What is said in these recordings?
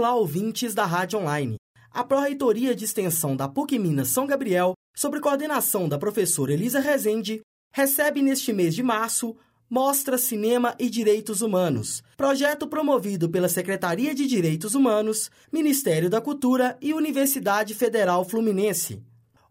Olá, ouvintes da Rádio Online. A Pró-Reitoria de Extensão da PUC Minas São Gabriel, sob coordenação da professora Elisa Rezende, recebe neste mês de março Mostra Cinema e Direitos Humanos, projeto promovido pela Secretaria de Direitos Humanos, Ministério da Cultura e Universidade Federal Fluminense.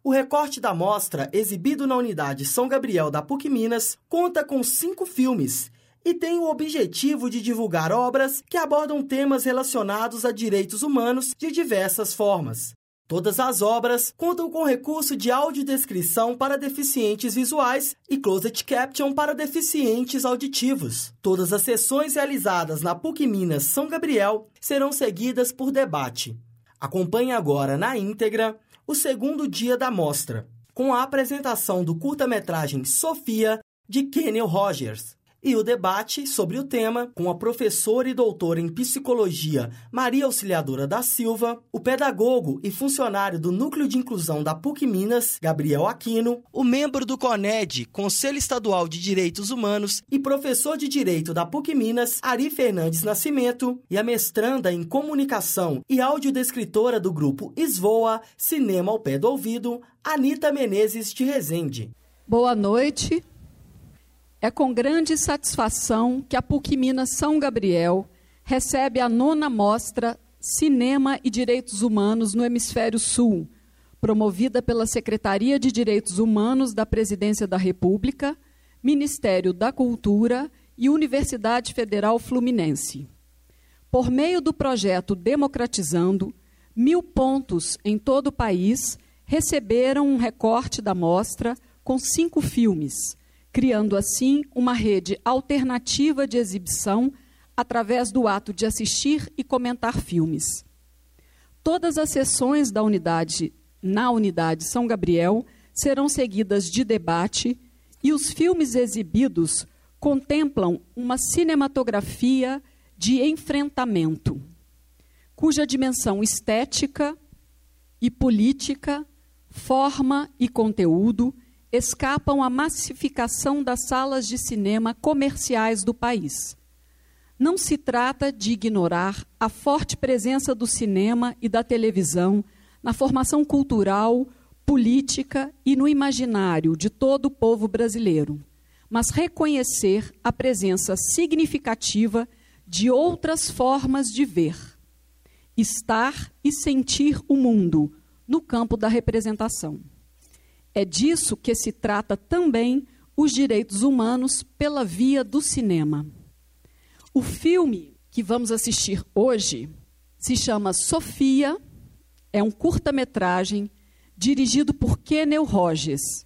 O recorte da mostra, exibido na unidade São Gabriel da PUC Minas, conta com cinco filmes e tem o objetivo de divulgar obras que abordam temas relacionados a direitos humanos de diversas formas. Todas as obras contam com recurso de audiodescrição para deficientes visuais e closed caption para deficientes auditivos. Todas as sessões realizadas na PUC Minas São Gabriel serão seguidas por debate. Acompanhe agora na íntegra o segundo dia da mostra, com a apresentação do curta-metragem Sofia de Kennel Rogers e o debate sobre o tema com a professora e doutora em psicologia Maria Auxiliadora da Silva, o pedagogo e funcionário do Núcleo de Inclusão da PUC Minas, Gabriel Aquino, o membro do CONED, Conselho Estadual de Direitos Humanos, e professor de Direito da PUC Minas, Ari Fernandes Nascimento, e a mestranda em Comunicação e audiodescritora do grupo Esvoa Cinema ao Pé do Ouvido, Anita Menezes de Rezende. Boa noite. É com grande satisfação que a PUC Minas São Gabriel recebe a nona mostra Cinema e Direitos Humanos no Hemisfério Sul, promovida pela Secretaria de Direitos Humanos da Presidência da República, Ministério da Cultura e Universidade Federal Fluminense. Por meio do projeto Democratizando, mil pontos em todo o país receberam um recorte da mostra com cinco filmes criando assim uma rede alternativa de exibição através do ato de assistir e comentar filmes. Todas as sessões da unidade na unidade São Gabriel serão seguidas de debate e os filmes exibidos contemplam uma cinematografia de enfrentamento, cuja dimensão estética e política, forma e conteúdo escapam à massificação das salas de cinema comerciais do país. Não se trata de ignorar a forte presença do cinema e da televisão na formação cultural, política e no imaginário de todo o povo brasileiro, mas reconhecer a presença significativa de outras formas de ver, estar e sentir o mundo no campo da representação. É disso que se trata também os direitos humanos pela via do cinema. O filme que vamos assistir hoje se chama Sofia, é um curta-metragem dirigido por Kennel Rogers.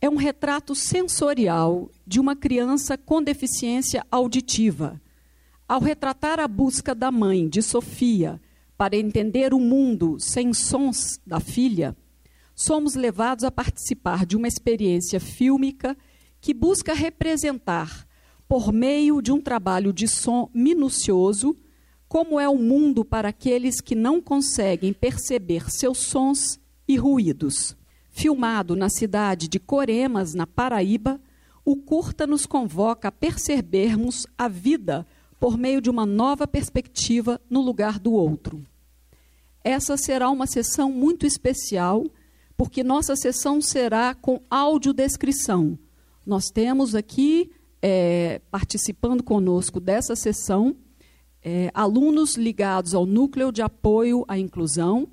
É um retrato sensorial de uma criança com deficiência auditiva. Ao retratar a busca da mãe de Sofia para entender o mundo sem sons da filha, somos levados a participar de uma experiência fílmica que busca representar, por meio de um trabalho de som minucioso, como é o mundo para aqueles que não conseguem perceber seus sons e ruídos. Filmado na cidade de Coremas, na Paraíba, o curta nos convoca a percebermos a vida por meio de uma nova perspectiva no lugar do outro. Essa será uma sessão muito especial porque nossa sessão será com audiodescrição. Nós temos aqui, é, participando conosco dessa sessão, é, alunos ligados ao núcleo de apoio à inclusão.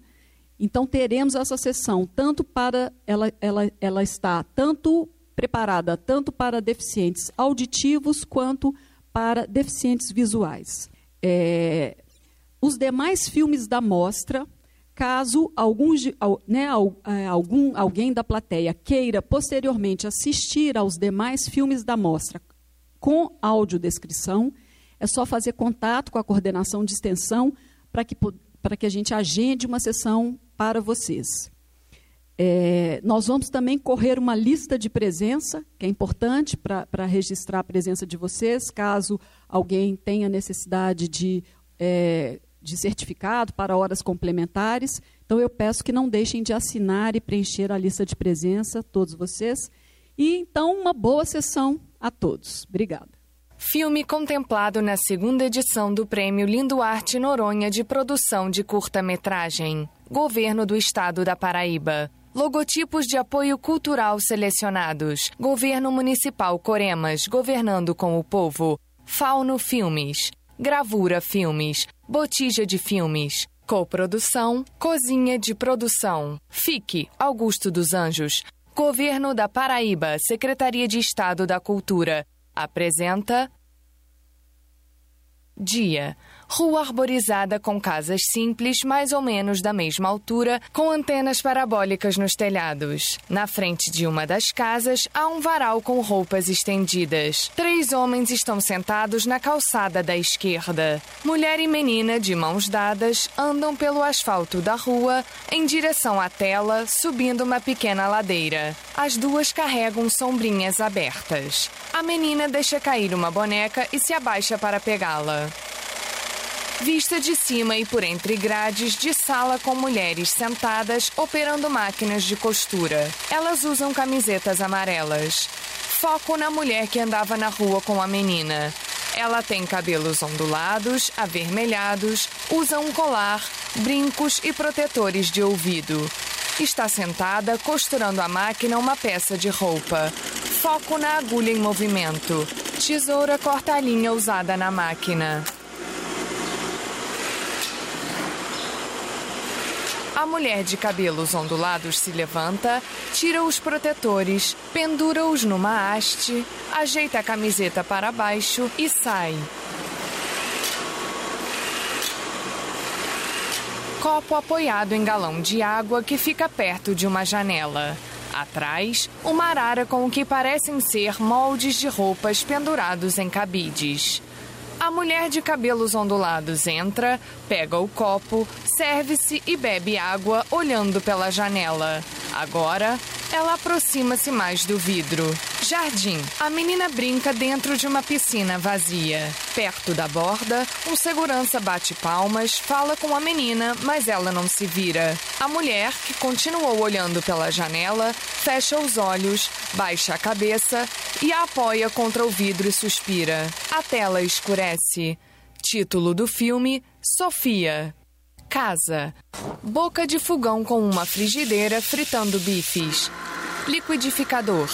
Então, teremos essa sessão tanto para. Ela, ela, ela está tanto preparada tanto para deficientes auditivos quanto para deficientes visuais. É, os demais filmes da mostra Caso algum, né, é, algum, alguém da plateia queira posteriormente assistir aos demais filmes da mostra com audiodescrição, é só fazer contato com a coordenação de extensão para que, para que a gente agende uma sessão para vocês. É, nós vamos também correr uma lista de presença, que é importante para registrar a presença de vocês, caso alguém tenha necessidade de é, de certificado para horas complementares. Então, eu peço que não deixem de assinar e preencher a lista de presença, todos vocês. E então, uma boa sessão a todos. Obrigada. Filme contemplado na segunda edição do Prêmio Linduarte Noronha de Produção de Curta-Metragem. Governo do Estado da Paraíba. Logotipos de apoio cultural selecionados. Governo Municipal Coremas, governando com o povo. Fauno Filmes. Gravura Filmes. Botija de Filmes. Coprodução, Cozinha de Produção. FIC, Augusto dos Anjos. Governo da Paraíba, Secretaria de Estado da Cultura. Apresenta. Dia. Rua arborizada com casas simples, mais ou menos da mesma altura, com antenas parabólicas nos telhados. Na frente de uma das casas há um varal com roupas estendidas. Três homens estão sentados na calçada da esquerda. Mulher e menina, de mãos dadas, andam pelo asfalto da rua em direção à tela, subindo uma pequena ladeira. As duas carregam sombrinhas abertas. A menina deixa cair uma boneca e se abaixa para pegá-la. Vista de cima e por entre grades de sala com mulheres sentadas operando máquinas de costura. Elas usam camisetas amarelas. Foco na mulher que andava na rua com a menina. Ela tem cabelos ondulados, avermelhados, usa um colar, brincos e protetores de ouvido. Está sentada costurando a máquina uma peça de roupa. Foco na agulha em movimento. Tesoura corta a linha usada na máquina. A mulher de cabelos ondulados se levanta, tira os protetores, pendura-os numa haste, ajeita a camiseta para baixo e sai. Copo apoiado em galão de água que fica perto de uma janela. Atrás, uma arara com o que parecem ser moldes de roupas pendurados em cabides. A mulher de cabelos ondulados entra, pega o copo, serve-se e bebe água olhando pela janela. Agora, ela aproxima-se mais do vidro. Jardim. A menina brinca dentro de uma piscina vazia. Perto da borda, um segurança bate palmas, fala com a menina, mas ela não se vira. A mulher, que continuou olhando pela janela, fecha os olhos, baixa a cabeça e a apoia contra o vidro e suspira. A tela escurece. Título do filme: Sofia. Casa. Boca de fogão com uma frigideira fritando bifes. Liquidificador.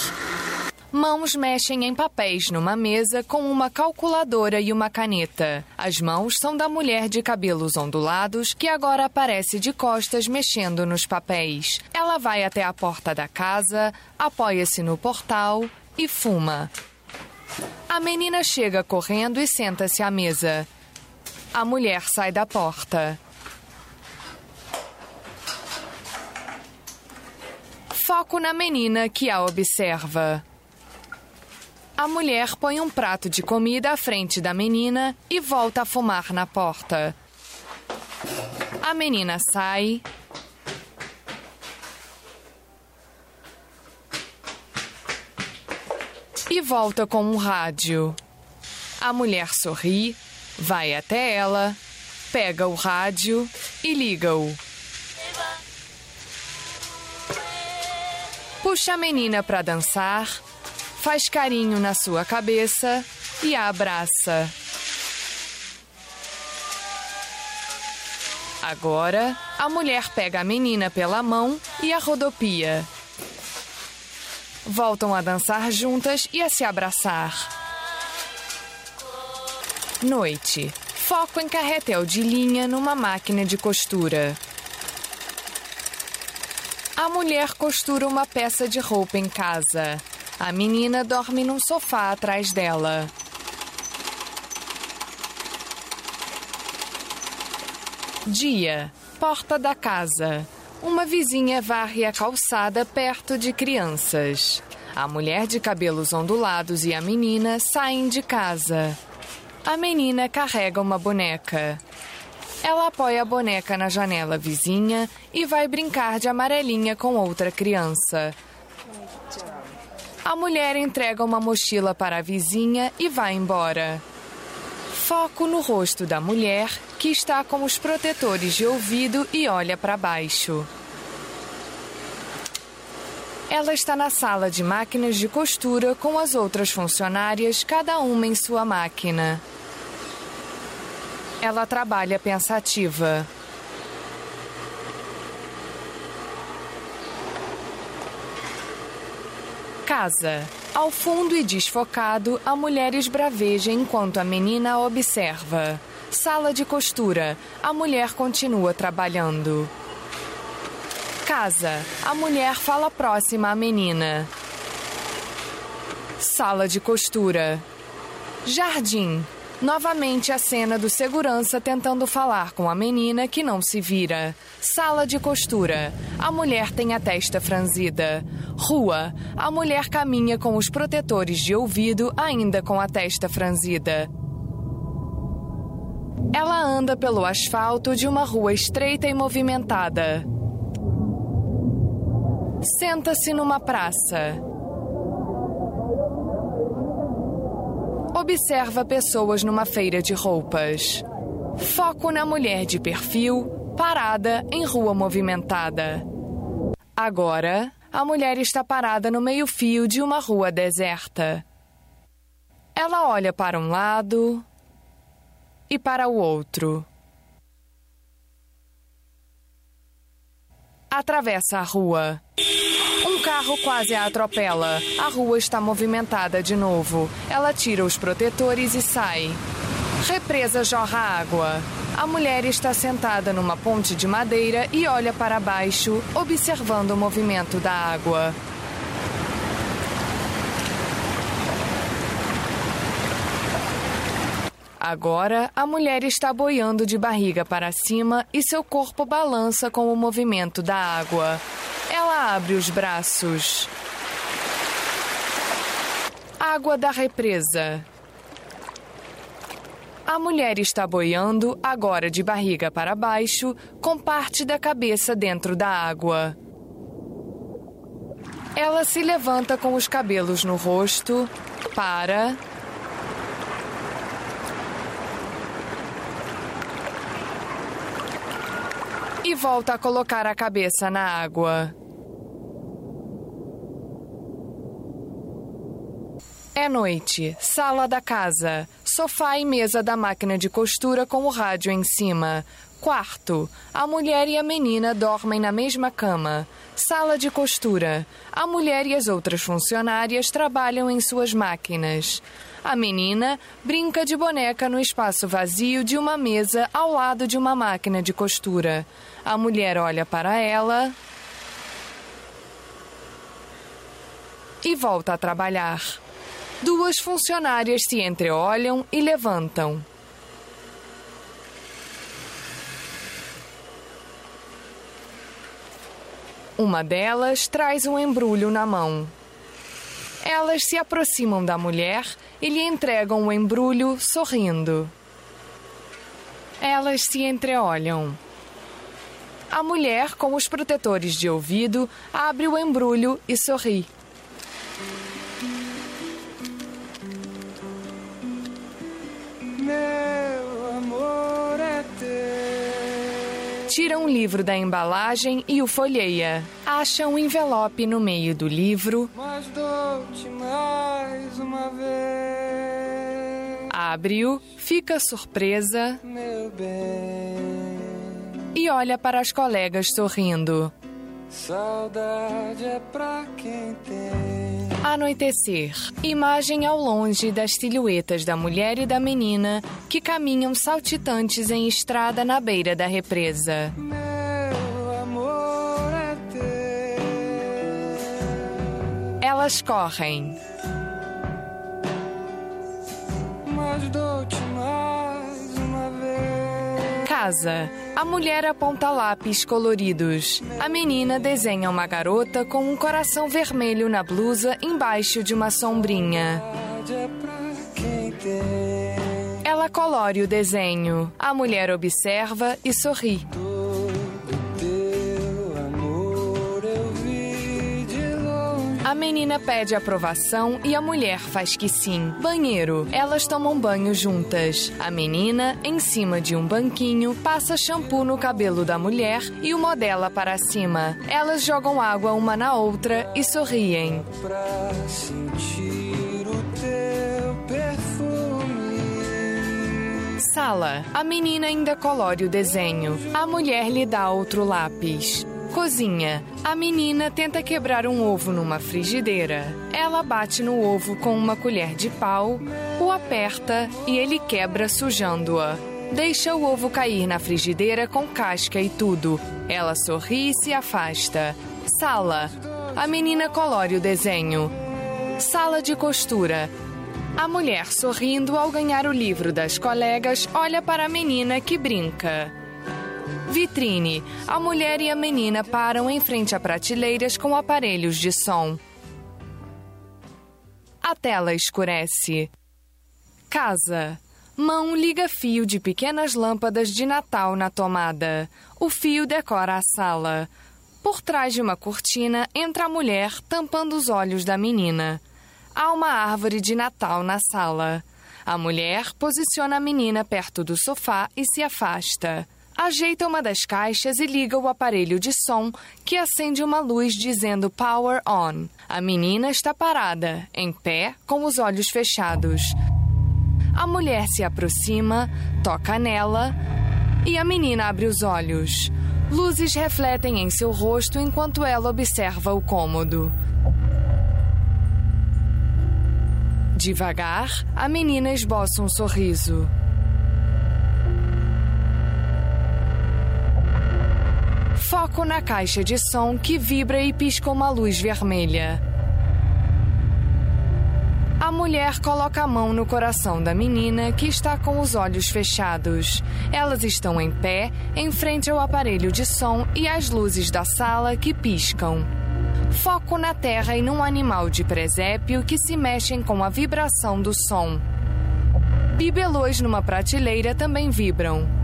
Mãos mexem em papéis numa mesa com uma calculadora e uma caneta. As mãos são da mulher de cabelos ondulados que agora aparece de costas mexendo nos papéis. Ela vai até a porta da casa, apoia-se no portal e fuma. A menina chega correndo e senta-se à mesa. A mulher sai da porta. Foco na menina que a observa. A mulher põe um prato de comida à frente da menina e volta a fumar na porta. A menina sai. E volta com um rádio. A mulher sorri, vai até ela, pega o rádio e liga-o. puxa a menina para dançar, faz carinho na sua cabeça e a abraça. Agora, a mulher pega a menina pela mão e a rodopia. Voltam a dançar juntas e a se abraçar. Noite. Foco em carretel de linha numa máquina de costura. A mulher costura uma peça de roupa em casa. A menina dorme num sofá atrás dela. Dia. Porta da casa. Uma vizinha varre a calçada perto de crianças. A mulher de cabelos ondulados e a menina saem de casa. A menina carrega uma boneca. Ela apoia a boneca na janela vizinha e vai brincar de amarelinha com outra criança. A mulher entrega uma mochila para a vizinha e vai embora. Foco no rosto da mulher, que está com os protetores de ouvido e olha para baixo. Ela está na sala de máquinas de costura com as outras funcionárias, cada uma em sua máquina. Ela trabalha pensativa. Casa. Ao fundo e desfocado, a mulher esbraveja enquanto a menina observa. Sala de costura. A mulher continua trabalhando. Casa. A mulher fala próxima à menina. Sala de costura. Jardim. Novamente a cena do segurança tentando falar com a menina que não se vira. Sala de costura. A mulher tem a testa franzida. Rua. A mulher caminha com os protetores de ouvido ainda com a testa franzida. Ela anda pelo asfalto de uma rua estreita e movimentada. Senta-se numa praça. Observa pessoas numa feira de roupas. Foco na mulher de perfil, parada em rua movimentada. Agora, a mulher está parada no meio-fio de uma rua deserta. Ela olha para um lado e para o outro. Atravessa a rua. Um carro quase a atropela. A rua está movimentada de novo. Ela tira os protetores e sai. Represa jorra água. A mulher está sentada numa ponte de madeira e olha para baixo, observando o movimento da água. Agora, a mulher está boiando de barriga para cima e seu corpo balança com o movimento da água. Abre os braços. Água da represa. A mulher está boiando, agora de barriga para baixo, com parte da cabeça dentro da água. Ela se levanta com os cabelos no rosto, para. E volta a colocar a cabeça na água. É noite. Sala da casa. Sofá e mesa da máquina de costura com o rádio em cima. Quarto. A mulher e a menina dormem na mesma cama. Sala de costura. A mulher e as outras funcionárias trabalham em suas máquinas. A menina brinca de boneca no espaço vazio de uma mesa ao lado de uma máquina de costura. A mulher olha para ela e volta a trabalhar. Duas funcionárias se entreolham e levantam. Uma delas traz um embrulho na mão. Elas se aproximam da mulher e lhe entregam o embrulho sorrindo. Elas se entreolham. A mulher, com os protetores de ouvido, abre o embrulho e sorri. Meu amor é teu. Tira um livro da embalagem e o folheia. Acha um envelope no meio do livro, Mas dou-te mais uma vez, abre-o, fica surpresa meu bem. e olha para as colegas sorrindo. Saudade é pra quem tem. Anoitecer. Imagem ao longe das silhuetas da mulher e da menina que caminham saltitantes em estrada na beira da represa. Meu amor é teu. Elas correm. Mas dou-te. Casa. A mulher aponta lápis coloridos. A menina desenha uma garota com um coração vermelho na blusa embaixo de uma sombrinha. Ela colore o desenho. A mulher observa e sorri. A menina pede aprovação e a mulher faz que sim. Banheiro. Elas tomam banho juntas. A menina, em cima de um banquinho, passa shampoo no cabelo da mulher e o modela para cima. Elas jogam água uma na outra e sorriem. Pra sentir o teu perfume. Sala. A menina ainda colore o desenho. A mulher lhe dá outro lápis. Cozinha. A menina tenta quebrar um ovo numa frigideira. Ela bate no ovo com uma colher de pau, o aperta e ele quebra sujando-a. Deixa o ovo cair na frigideira com casca e tudo. Ela sorri e se afasta. Sala. A menina colore o desenho. Sala de costura. A mulher, sorrindo ao ganhar o livro das colegas, olha para a menina que brinca. Vitrine. A mulher e a menina param em frente a prateleiras com aparelhos de som. A tela escurece. Casa. Mão liga fio de pequenas lâmpadas de Natal na tomada. O fio decora a sala. Por trás de uma cortina entra a mulher tampando os olhos da menina. Há uma árvore de Natal na sala. A mulher posiciona a menina perto do sofá e se afasta. Ajeita uma das caixas e liga o aparelho de som, que acende uma luz dizendo Power On. A menina está parada, em pé, com os olhos fechados. A mulher se aproxima, toca nela e a menina abre os olhos. Luzes refletem em seu rosto enquanto ela observa o cômodo. Devagar, a menina esboça um sorriso. Foco na caixa de som que vibra e pisca uma luz vermelha. A mulher coloca a mão no coração da menina que está com os olhos fechados. Elas estão em pé, em frente ao aparelho de som e às luzes da sala que piscam. Foco na terra e num animal de presépio que se mexem com a vibração do som. Bibelôs numa prateleira também vibram.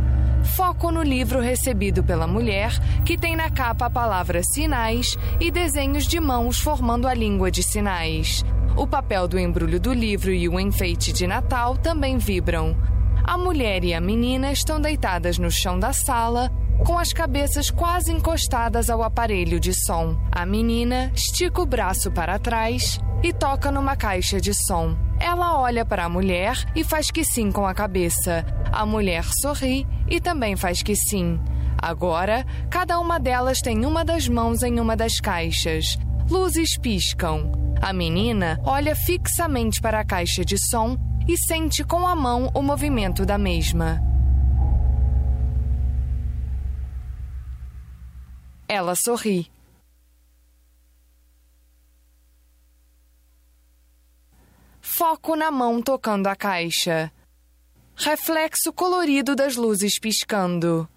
Foco no livro recebido pela mulher, que tem na capa a palavra sinais e desenhos de mãos formando a língua de sinais. O papel do embrulho do livro e o enfeite de Natal também vibram. A mulher e a menina estão deitadas no chão da sala, com as cabeças quase encostadas ao aparelho de som. A menina estica o braço para trás e toca numa caixa de som. Ela olha para a mulher e faz que sim com a cabeça. A mulher sorri e também faz que sim. Agora, cada uma delas tem uma das mãos em uma das caixas. Luzes piscam. A menina olha fixamente para a caixa de som e sente com a mão o movimento da mesma. Ela sorri. Foco na mão tocando a caixa. Reflexo colorido das luzes piscando.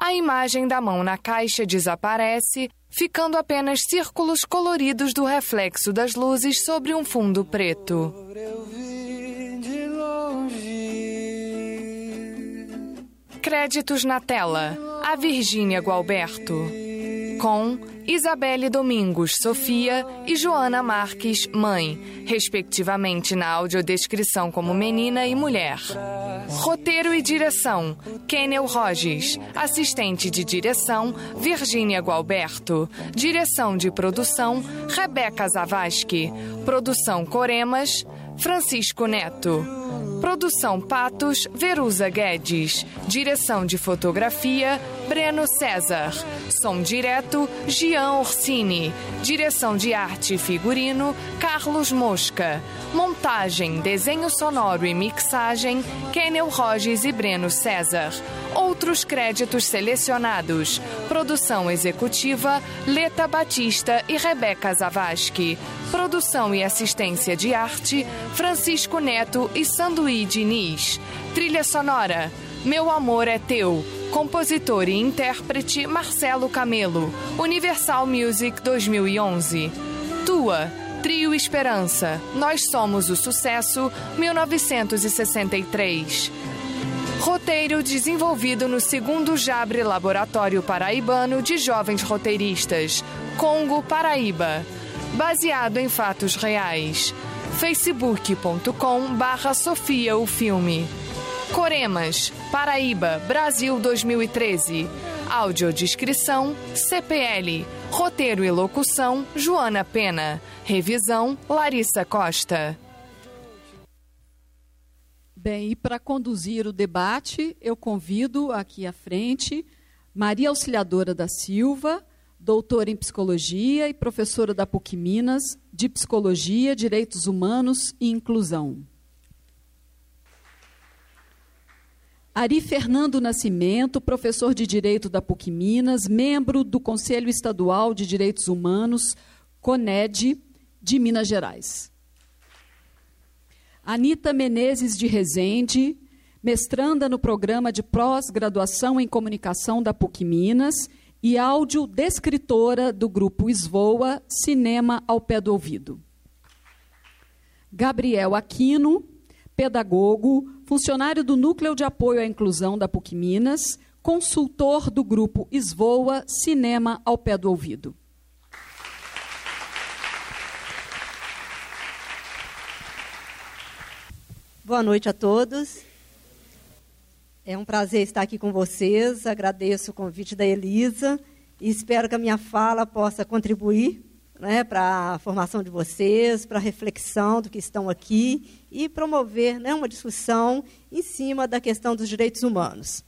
A imagem da mão na caixa desaparece, ficando apenas círculos coloridos do reflexo das luzes sobre um fundo preto. Créditos na tela: A Virgínia Gualberto. Com Isabelle Domingos, Sofia e Joana Marques, mãe, respectivamente na audiodescrição como menina e mulher. Roteiro e direção: Kenel Rogers. Assistente de direção: Virgínia Gualberto. Direção de produção: Rebeca Zavascki. Produção Coremas: Francisco Neto. Produção Patos, Verusa Guedes. Direção de fotografia, Breno César. Som direto, Gian Orsini. Direção de arte e figurino, Carlos Mosca. Montagem, desenho sonoro e mixagem, Kenel Rogers e Breno César. Outros créditos selecionados. Produção executiva, Leta Batista e Rebeca Zavascki. Produção e assistência de arte, Francisco Neto e Sanduí Diniz. Trilha sonora, Meu Amor é Teu. Compositor e intérprete, Marcelo Camelo. Universal Music 2011. Tua, Trio Esperança. Nós somos o sucesso, 1963. Roteiro desenvolvido no segundo Jabre Laboratório Paraibano de Jovens Roteiristas, Congo, Paraíba. baseado em fatos reais. facebook.com barra Sofia o filme. Coremas, Paraíba, Brasil 2013. Audiodescrição, CPL. Roteiro e locução, Joana Pena. Revisão, Larissa Costa. Bem, e para conduzir o debate, eu convido aqui à frente Maria Auxiliadora da Silva, doutora em psicologia e professora da PUC Minas de Psicologia, Direitos Humanos e Inclusão. Ari Fernando Nascimento, professor de Direito da PUC Minas, membro do Conselho Estadual de Direitos Humanos, CONED, de Minas Gerais. Anita Menezes de Rezende, mestranda no programa de pós-graduação em comunicação da PUC Minas e audiodescritora do grupo Esvoa Cinema ao Pé do Ouvido. Gabriel Aquino, pedagogo, funcionário do Núcleo de Apoio à Inclusão da PUC Minas, consultor do grupo Esvoa Cinema ao Pé do Ouvido. Boa noite a todos. É um prazer estar aqui com vocês. Agradeço o convite da Elisa e espero que a minha fala possa contribuir né, para a formação de vocês, para a reflexão do que estão aqui e promover né, uma discussão em cima da questão dos direitos humanos.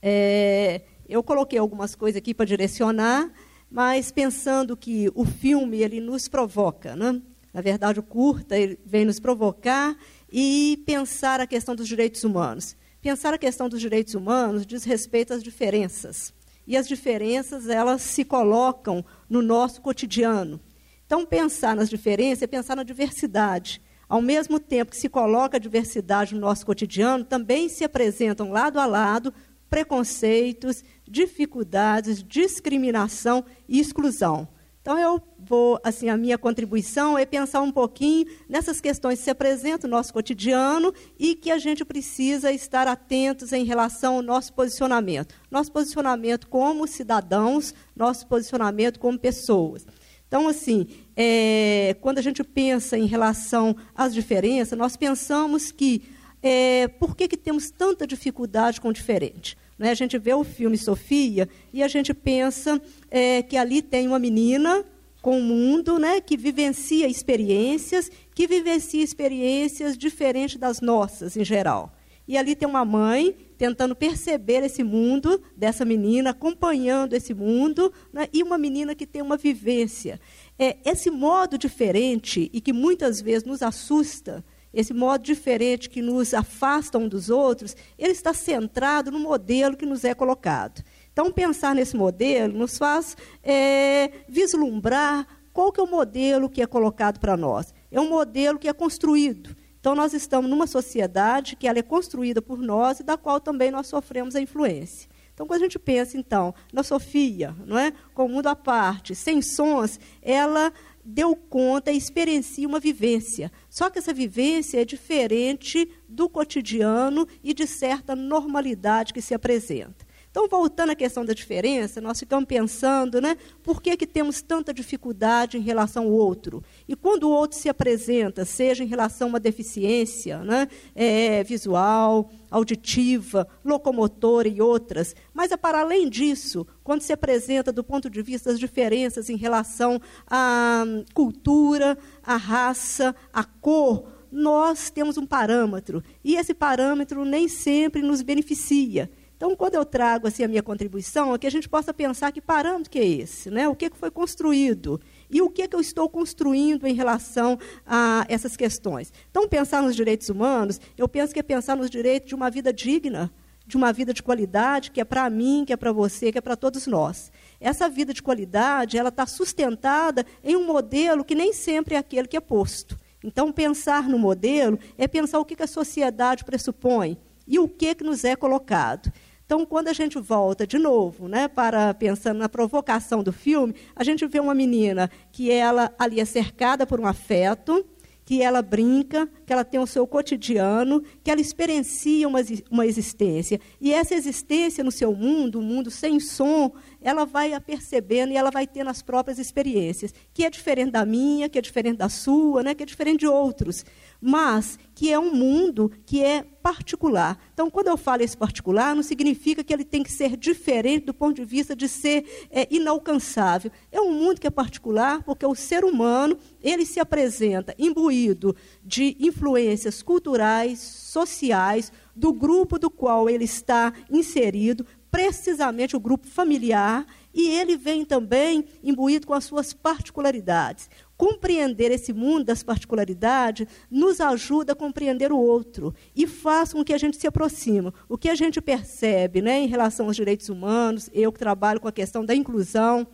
É, eu coloquei algumas coisas aqui para direcionar, mas pensando que o filme ele nos provoca, né? na verdade o curta ele vem nos provocar e pensar a questão dos direitos humanos. Pensar a questão dos direitos humanos diz respeito às diferenças. E as diferenças, elas se colocam no nosso cotidiano. Então, pensar nas diferenças é pensar na diversidade. Ao mesmo tempo que se coloca a diversidade no nosso cotidiano, também se apresentam lado a lado preconceitos, dificuldades, discriminação e exclusão. Então, eu vou, assim, a minha contribuição é pensar um pouquinho nessas questões que se apresentam no nosso cotidiano e que a gente precisa estar atentos em relação ao nosso posicionamento. Nosso posicionamento como cidadãos, nosso posicionamento como pessoas. Então, assim, é, quando a gente pensa em relação às diferenças, nós pensamos que é, por que, que temos tanta dificuldade com o diferente? Né? A gente vê o filme Sofia e a gente pensa é, que ali tem uma menina com o mundo, né, que vivencia experiências, que vivencia experiências diferentes das nossas em geral. E ali tem uma mãe tentando perceber esse mundo dessa menina, acompanhando esse mundo, né, e uma menina que tem uma vivência. É, esse modo diferente e que muitas vezes nos assusta, esse modo diferente que nos afasta um dos outros, ele está centrado no modelo que nos é colocado. Então, pensar nesse modelo nos faz é, vislumbrar qual que é o modelo que é colocado para nós. É um modelo que é construído. Então, nós estamos numa sociedade que ela é construída por nós e da qual também nós sofremos a influência. Então, quando a gente pensa, então, na Sofia, não é? com o mundo à parte, sem sons, ela deu conta e experiencia uma vivência. Só que essa vivência é diferente do cotidiano e de certa normalidade que se apresenta. Então, voltando à questão da diferença, nós ficamos pensando, né, por que, que temos tanta dificuldade em relação ao outro? E quando o outro se apresenta, seja em relação a uma deficiência né, é, visual, auditiva, locomotora e outras, mas é para além disso, quando se apresenta do ponto de vista das diferenças em relação à cultura, à raça, à cor, nós temos um parâmetro, e esse parâmetro nem sempre nos beneficia. Então, quando eu trago assim, a minha contribuição, é que a gente possa pensar que parâmetro que é esse, né? o que, que foi construído e o que, que eu estou construindo em relação a essas questões. Então, pensar nos direitos humanos, eu penso que é pensar nos direitos de uma vida digna, de uma vida de qualidade, que é para mim, que é para você, que é para todos nós. Essa vida de qualidade, ela está sustentada em um modelo que nem sempre é aquele que é posto. Então, pensar no modelo é pensar o que, que a sociedade pressupõe e o que, que nos é colocado. Então, quando a gente volta de novo, né, para pensando na provocação do filme, a gente vê uma menina que ela ali é cercada por um afeto, que ela brinca, que ela tem o seu cotidiano, que ela experiencia uma, uma existência. E essa existência no seu mundo, um mundo sem som, ela vai percebendo e ela vai tendo as próprias experiências, que é diferente da minha, que é diferente da sua, né, que é diferente de outros mas que é um mundo que é particular. Então, quando eu falo esse particular, não significa que ele tem que ser diferente do ponto de vista de ser é, inalcançável. É um mundo que é particular porque o ser humano ele se apresenta imbuído de influências culturais, sociais, do grupo do qual ele está inserido, precisamente o grupo familiar, e ele vem também imbuído com as suas particularidades compreender esse mundo das particularidades nos ajuda a compreender o outro e faz com que a gente se aproxime. O que a gente percebe né, em relação aos direitos humanos, eu que trabalho com a questão da inclusão,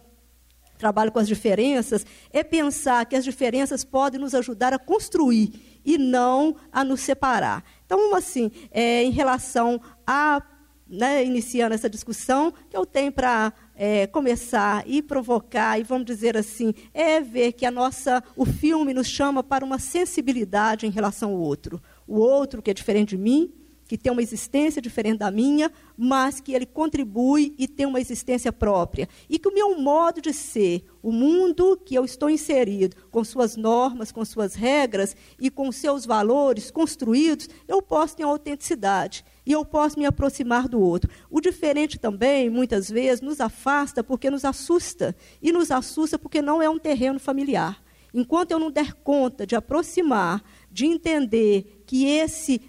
trabalho com as diferenças, é pensar que as diferenças podem nos ajudar a construir e não a nos separar. Então, assim, é, em relação a né, iniciando essa discussão, que eu tenho para é, começar e provocar, e vamos dizer assim, é ver que a nossa, o filme nos chama para uma sensibilidade em relação ao outro. O outro que é diferente de mim, que tem uma existência diferente da minha, mas que ele contribui e tem uma existência própria. E que o meu modo de ser, o mundo que eu estou inserido, com suas normas, com suas regras e com seus valores construídos, eu posso ter autenticidade e eu posso me aproximar do outro. O diferente também, muitas vezes, nos afasta porque nos assusta. E nos assusta porque não é um terreno familiar. Enquanto eu não der conta de aproximar, de entender que esse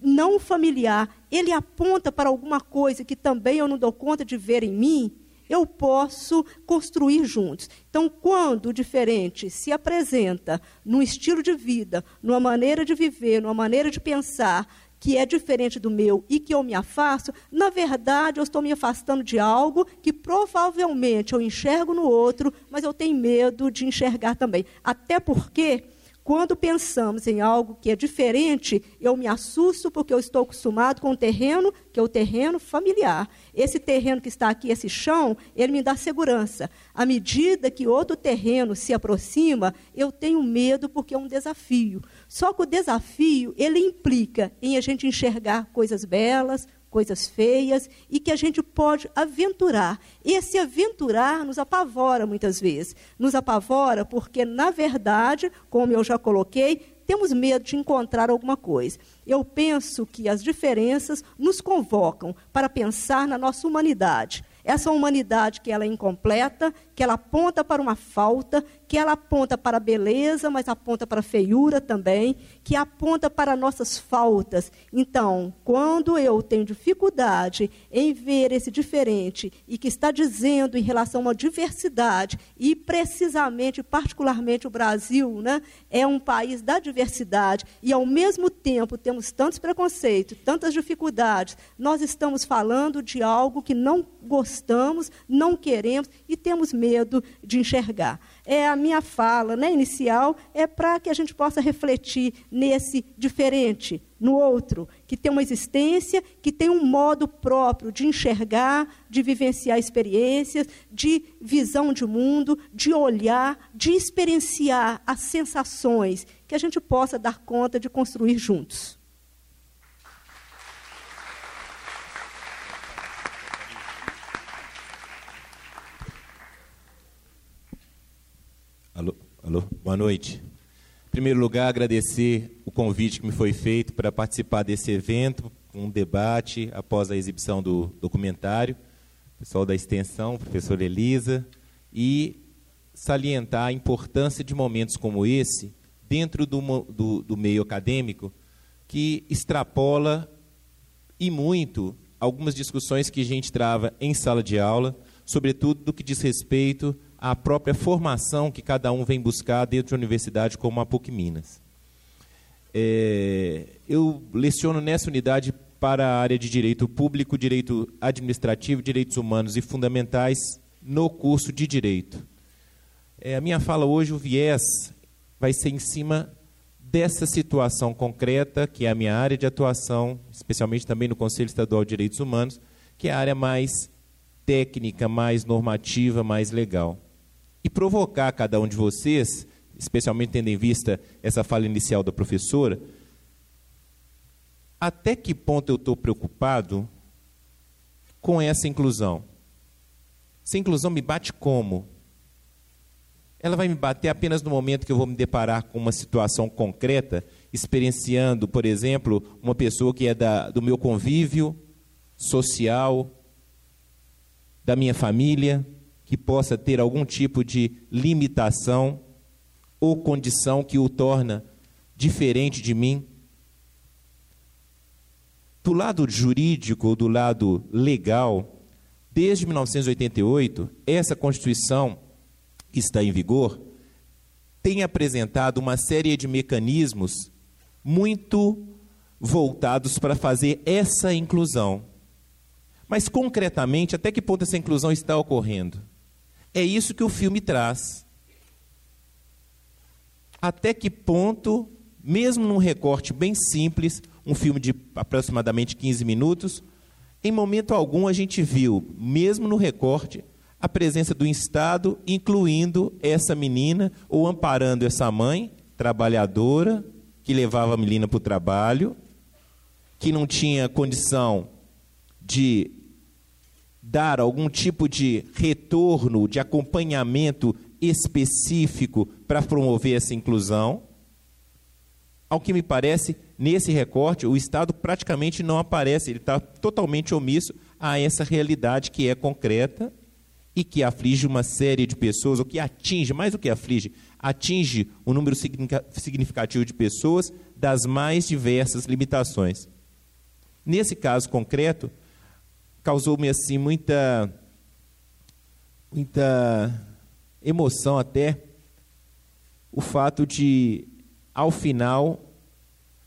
não familiar, ele aponta para alguma coisa que também eu não dou conta de ver em mim, eu posso construir juntos. Então, quando o diferente se apresenta num estilo de vida, numa maneira de viver, numa maneira de pensar, que é diferente do meu e que eu me afasto, na verdade eu estou me afastando de algo que provavelmente eu enxergo no outro, mas eu tenho medo de enxergar também. Até porque quando pensamos em algo que é diferente, eu me assusto porque eu estou acostumado com o terreno, que é o terreno familiar. Esse terreno que está aqui, esse chão, ele me dá segurança. À medida que outro terreno se aproxima, eu tenho medo porque é um desafio. Só que o desafio, ele implica em a gente enxergar coisas belas, coisas feias e que a gente pode aventurar. Esse aventurar nos apavora muitas vezes. Nos apavora porque, na verdade, como eu já coloquei, temos medo de encontrar alguma coisa. Eu penso que as diferenças nos convocam para pensar na nossa humanidade. Essa humanidade que ela é incompleta, que ela aponta para uma falta, que ela aponta para a beleza, mas aponta para a feiura também, que aponta para nossas faltas. Então, quando eu tenho dificuldade em ver esse diferente e que está dizendo em relação a uma diversidade, e precisamente, particularmente o Brasil, né, é um país da diversidade, e ao mesmo tempo temos tantos preconceitos, tantas dificuldades, nós estamos falando de algo que não gostamos, não queremos e temos medo medo de enxergar. É a minha fala né, inicial é para que a gente possa refletir nesse diferente, no outro, que tem uma existência, que tem um modo próprio de enxergar, de vivenciar experiências, de visão de mundo, de olhar, de experienciar as sensações, que a gente possa dar conta de construir juntos. Boa noite. Em primeiro lugar, agradecer o convite que me foi feito para participar desse evento, um debate após a exibição do documentário, pessoal da extensão, professor Elisa, e salientar a importância de momentos como esse dentro do, do, do meio acadêmico, que extrapola e muito algumas discussões que a gente trava em sala de aula, sobretudo do que diz respeito a própria formação que cada um vem buscar dentro de uma universidade como a PUC Minas. É, eu leciono nessa unidade para a área de Direito Público, Direito Administrativo, Direitos Humanos e Fundamentais no curso de Direito. É, a minha fala hoje, o viés, vai ser em cima dessa situação concreta, que é a minha área de atuação, especialmente também no Conselho Estadual de Direitos Humanos, que é a área mais técnica, mais normativa, mais legal e provocar cada um de vocês, especialmente tendo em vista essa fala inicial da professora, até que ponto eu estou preocupado com essa inclusão? Essa inclusão me bate como? Ela vai me bater apenas no momento que eu vou me deparar com uma situação concreta, experienciando, por exemplo, uma pessoa que é da, do meu convívio social, da minha família, que possa ter algum tipo de limitação ou condição que o torna diferente de mim. Do lado jurídico, do lado legal, desde 1988, essa Constituição que está em vigor tem apresentado uma série de mecanismos muito voltados para fazer essa inclusão. Mas concretamente, até que ponto essa inclusão está ocorrendo? É isso que o filme traz. Até que ponto, mesmo num recorte bem simples, um filme de aproximadamente 15 minutos, em momento algum a gente viu, mesmo no recorte, a presença do Estado, incluindo essa menina ou amparando essa mãe trabalhadora que levava a menina para o trabalho, que não tinha condição de dar algum tipo de retorno, de acompanhamento específico para promover essa inclusão. Ao que me parece, nesse recorte, o Estado praticamente não aparece, ele está totalmente omisso a essa realidade que é concreta e que aflige uma série de pessoas, ou que atinge, mais do que aflige, atinge um número significativo de pessoas das mais diversas limitações. Nesse caso concreto, causou-me assim muita muita emoção até o fato de ao final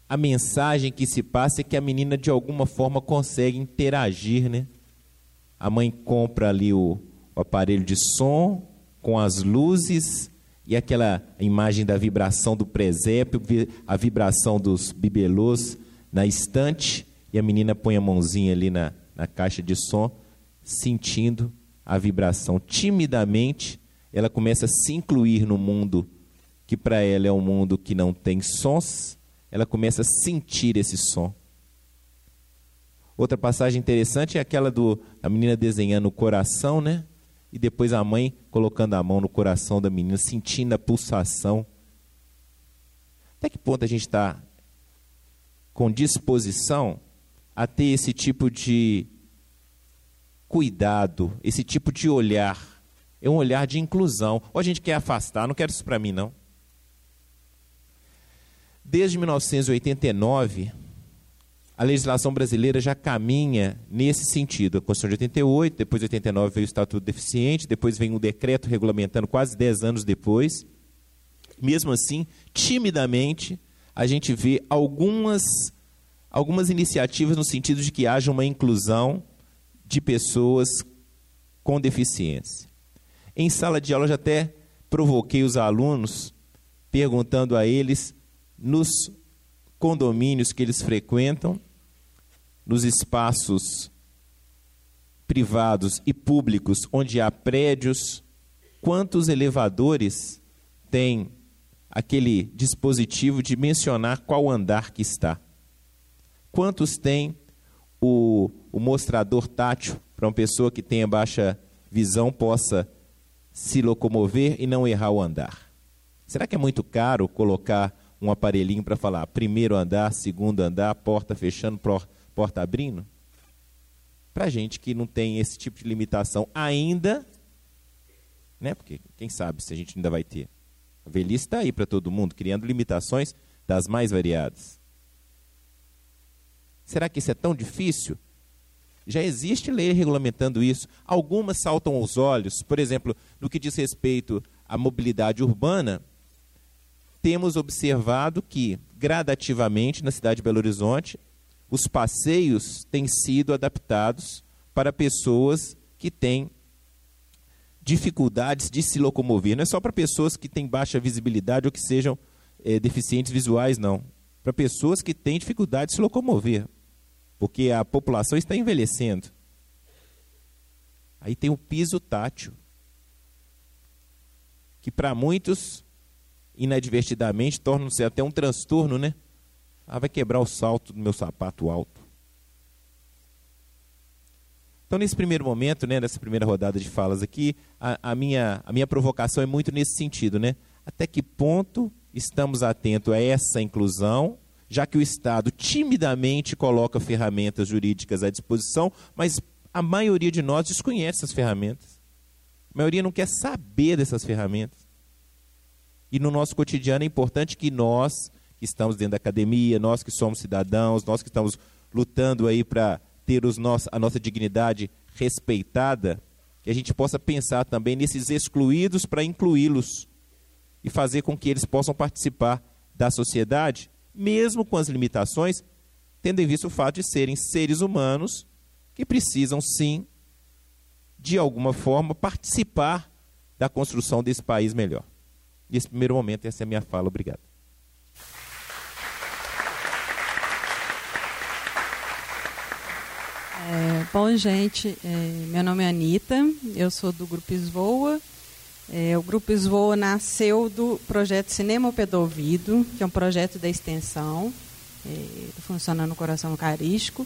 a mensagem que se passa é que a menina de alguma forma consegue interagir, né? A mãe compra ali o, o aparelho de som com as luzes e aquela imagem da vibração do presépio, a vibração dos bibelôs na estante, e a menina põe a mãozinha ali na, na caixa de som, sentindo a vibração. Timidamente, ela começa a se incluir no mundo que para ela é um mundo que não tem sons, ela começa a sentir esse som. Outra passagem interessante é aquela do a menina desenhando o coração, né? e depois a mãe colocando a mão no coração da menina, sentindo a pulsação. Até que ponto a gente está com disposição a ter esse tipo de cuidado, esse tipo de olhar? É um olhar de inclusão. Ou a gente quer afastar, não quero isso para mim, não. Desde 1989, a legislação brasileira já caminha nesse sentido. A Constituição de 88, depois de 89 veio o Estatuto Deficiente, depois vem um decreto regulamentando quase 10 anos depois. Mesmo assim, timidamente, a gente vê algumas, algumas iniciativas no sentido de que haja uma inclusão de pessoas com deficiência. Em sala de aula, já até provoquei os alunos perguntando a eles nos condomínios que eles frequentam nos espaços privados e públicos onde há prédios, quantos elevadores tem aquele dispositivo de mencionar qual andar que está? Quantos tem o, o mostrador tátil para uma pessoa que tenha baixa visão possa se locomover e não errar o andar? Será que é muito caro colocar um aparelhinho para falar primeiro andar, segundo andar, porta fechando, porta abrindo? Para gente que não tem esse tipo de limitação ainda, né? Porque quem sabe se a gente ainda vai ter. A velhice está aí para todo mundo, criando limitações das mais variadas. Será que isso é tão difícil? Já existe lei regulamentando isso. Algumas saltam aos olhos, por exemplo, no que diz respeito à mobilidade urbana, temos observado que, gradativamente, na cidade de Belo Horizonte, os passeios têm sido adaptados para pessoas que têm dificuldades de se locomover. Não é só para pessoas que têm baixa visibilidade ou que sejam é, deficientes visuais, não. Para pessoas que têm dificuldade de se locomover. Porque a população está envelhecendo. Aí tem o piso tátil. Que para muitos, inadvertidamente, torna-se até um transtorno, né? Ah, vai quebrar o salto do meu sapato alto. Então, nesse primeiro momento, né, nessa primeira rodada de falas aqui, a, a, minha, a minha provocação é muito nesse sentido. Né? Até que ponto estamos atentos a essa inclusão, já que o Estado timidamente coloca ferramentas jurídicas à disposição, mas a maioria de nós desconhece essas ferramentas. A maioria não quer saber dessas ferramentas. E no nosso cotidiano é importante que nós, que estamos dentro da academia, nós que somos cidadãos, nós que estamos lutando aí para ter os nosso, a nossa dignidade respeitada, que a gente possa pensar também nesses excluídos para incluí-los e fazer com que eles possam participar da sociedade, mesmo com as limitações, tendo em vista o fato de serem seres humanos que precisam sim, de alguma forma, participar da construção desse país melhor. Nesse primeiro momento, essa é a minha fala. Obrigado. É, bom, gente, é, meu nome é Anitta, eu sou do Grupo Esvoa. É, o Grupo Esvoa nasceu do projeto Cinema ao que é um projeto da extensão, é, funciona no Coração Eucarístico,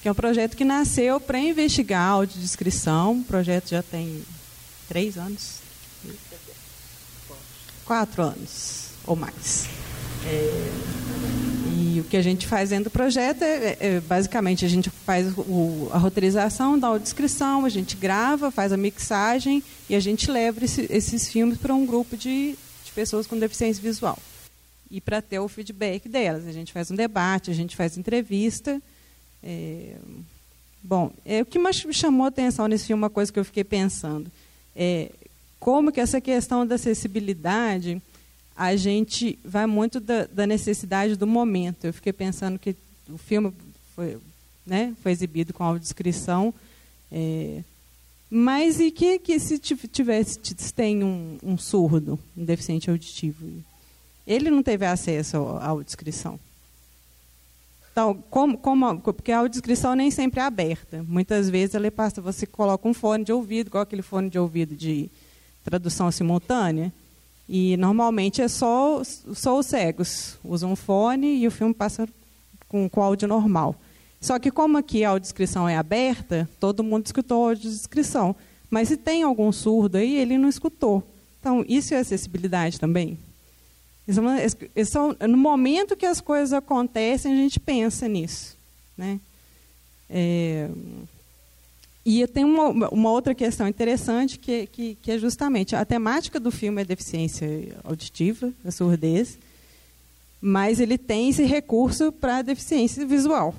que é um projeto que nasceu para investigar a audiodescrição. O projeto já tem três anos, quatro anos ou mais. É, o que a gente faz dentro do projeto é, é basicamente a gente faz o, a roteirização, dá a descrição, a gente grava, faz a mixagem e a gente leva esse, esses filmes para um grupo de, de pessoas com deficiência visual. E para ter o feedback delas, a gente faz um debate, a gente faz entrevista. É, bom, é, o que mais me chamou a atenção nesse filme, uma coisa que eu fiquei pensando, é como que essa questão da acessibilidade, a gente vai muito da, da necessidade do momento. Eu fiquei pensando que o filme foi, né, foi exibido com audiodescrição, é, mas e que, que se tivesse se tem um, um, surdo, um deficiente auditivo? Ele não teve acesso à audiodescrição. Então, como, como, porque a audiodescrição nem sempre é aberta. Muitas vezes ela passa, você coloca um fone de ouvido, igual aquele fone de ouvido de tradução simultânea. E normalmente é só, só os cegos usam um fone e o filme passa com, com áudio normal. Só que como aqui a audiodescrição é aberta, todo mundo escutou a audiodescrição. Mas se tem algum surdo aí, ele não escutou. Então, isso é acessibilidade também? Isso isso é, no momento que as coisas acontecem, a gente pensa nisso. Né? É, e tem uma, uma outra questão interessante, que, que, que, é justamente a temática do filme é deficiência auditiva, a surdez, mas ele tem esse recurso para deficiência visual.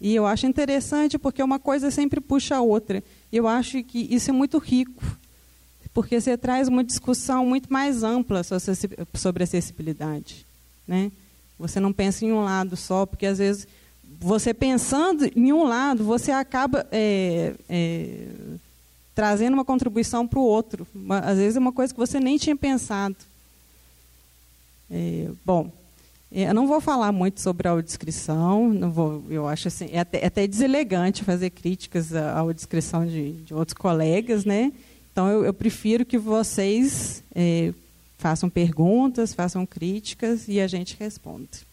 E eu acho interessante porque uma coisa sempre puxa a outra. Eu acho que isso é muito rico, porque você traz uma discussão muito mais ampla sobre acessibilidade. Né? Você não pensa em um lado só, porque às vezes você pensando em um lado, você acaba é, é, trazendo uma contribuição para o outro. Às vezes é uma coisa que você nem tinha pensado. É, bom, é, eu não vou falar muito sobre a audiodescrição, não vou, eu acho assim, é até, é até deselegante fazer críticas à audiodescrição de, de outros colegas, né? Então eu, eu prefiro que vocês é, façam perguntas, façam críticas e a gente responda.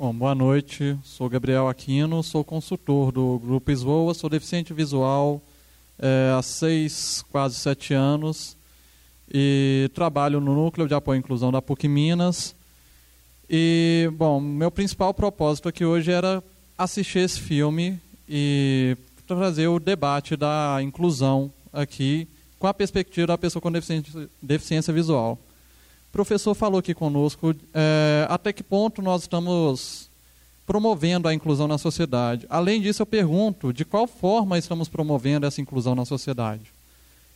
Bom, boa noite. Sou Gabriel Aquino, sou consultor do Grupo Esvoa, sou deficiente visual é, há seis, quase sete anos e trabalho no Núcleo de Apoio à Inclusão da PUC Minas. E, bom, meu principal propósito aqui hoje era assistir esse filme e trazer o debate da inclusão aqui com a perspectiva da pessoa com deficiência, deficiência visual. Professor falou aqui conosco é, até que ponto nós estamos promovendo a inclusão na sociedade. Além disso, eu pergunto de qual forma estamos promovendo essa inclusão na sociedade.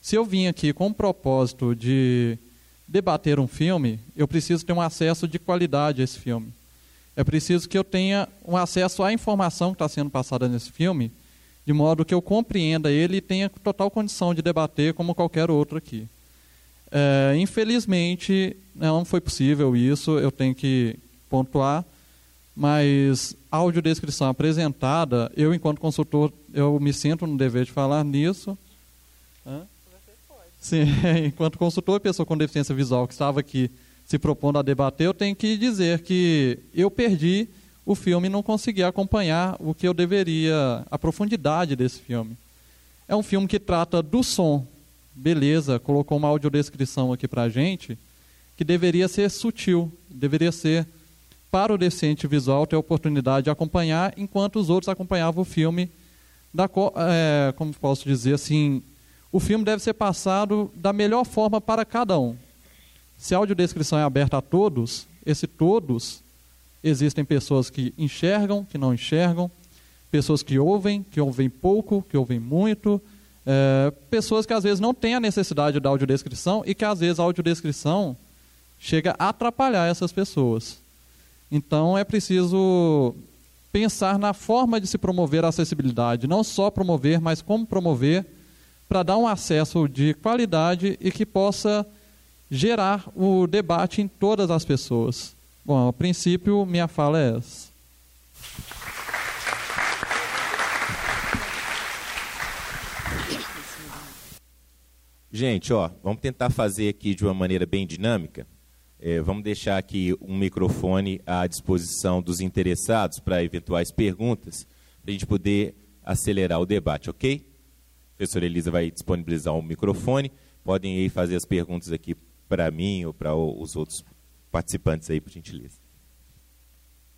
Se eu vim aqui com o propósito de debater um filme, eu preciso ter um acesso de qualidade a esse filme. É preciso que eu tenha um acesso à informação que está sendo passada nesse filme, de modo que eu compreenda ele e tenha total condição de debater como qualquer outro aqui. É, infelizmente, não foi possível isso, eu tenho que pontuar, mas a audiodescrição apresentada, eu, enquanto consultor, eu me sinto no dever de falar nisso. Hã? Sim, enquanto consultor e pessoa com deficiência visual que estava aqui se propondo a debater, eu tenho que dizer que eu perdi o filme e não consegui acompanhar o que eu deveria, a profundidade desse filme. É um filme que trata do som, beleza, colocou uma audiodescrição aqui para a gente, que deveria ser sutil, deveria ser para o deficiente visual ter a oportunidade de acompanhar, enquanto os outros acompanhavam o filme, da, é, como posso dizer assim, o filme deve ser passado da melhor forma para cada um. Se a audiodescrição é aberta a todos, esse todos, existem pessoas que enxergam, que não enxergam, pessoas que ouvem, que ouvem pouco, que ouvem muito, é, pessoas que às vezes não têm a necessidade da audiodescrição e que às vezes a audiodescrição chega a atrapalhar essas pessoas. Então é preciso pensar na forma de se promover a acessibilidade, não só promover, mas como promover para dar um acesso de qualidade e que possa gerar o debate em todas as pessoas. Bom, a princípio, minha fala é essa. Gente, ó, vamos tentar fazer aqui de uma maneira bem dinâmica. É, vamos deixar aqui um microfone à disposição dos interessados para eventuais perguntas, para a gente poder acelerar o debate, ok? A professora Elisa vai disponibilizar um microfone. Podem aí fazer as perguntas aqui para mim ou para os outros participantes aí, por gentileza.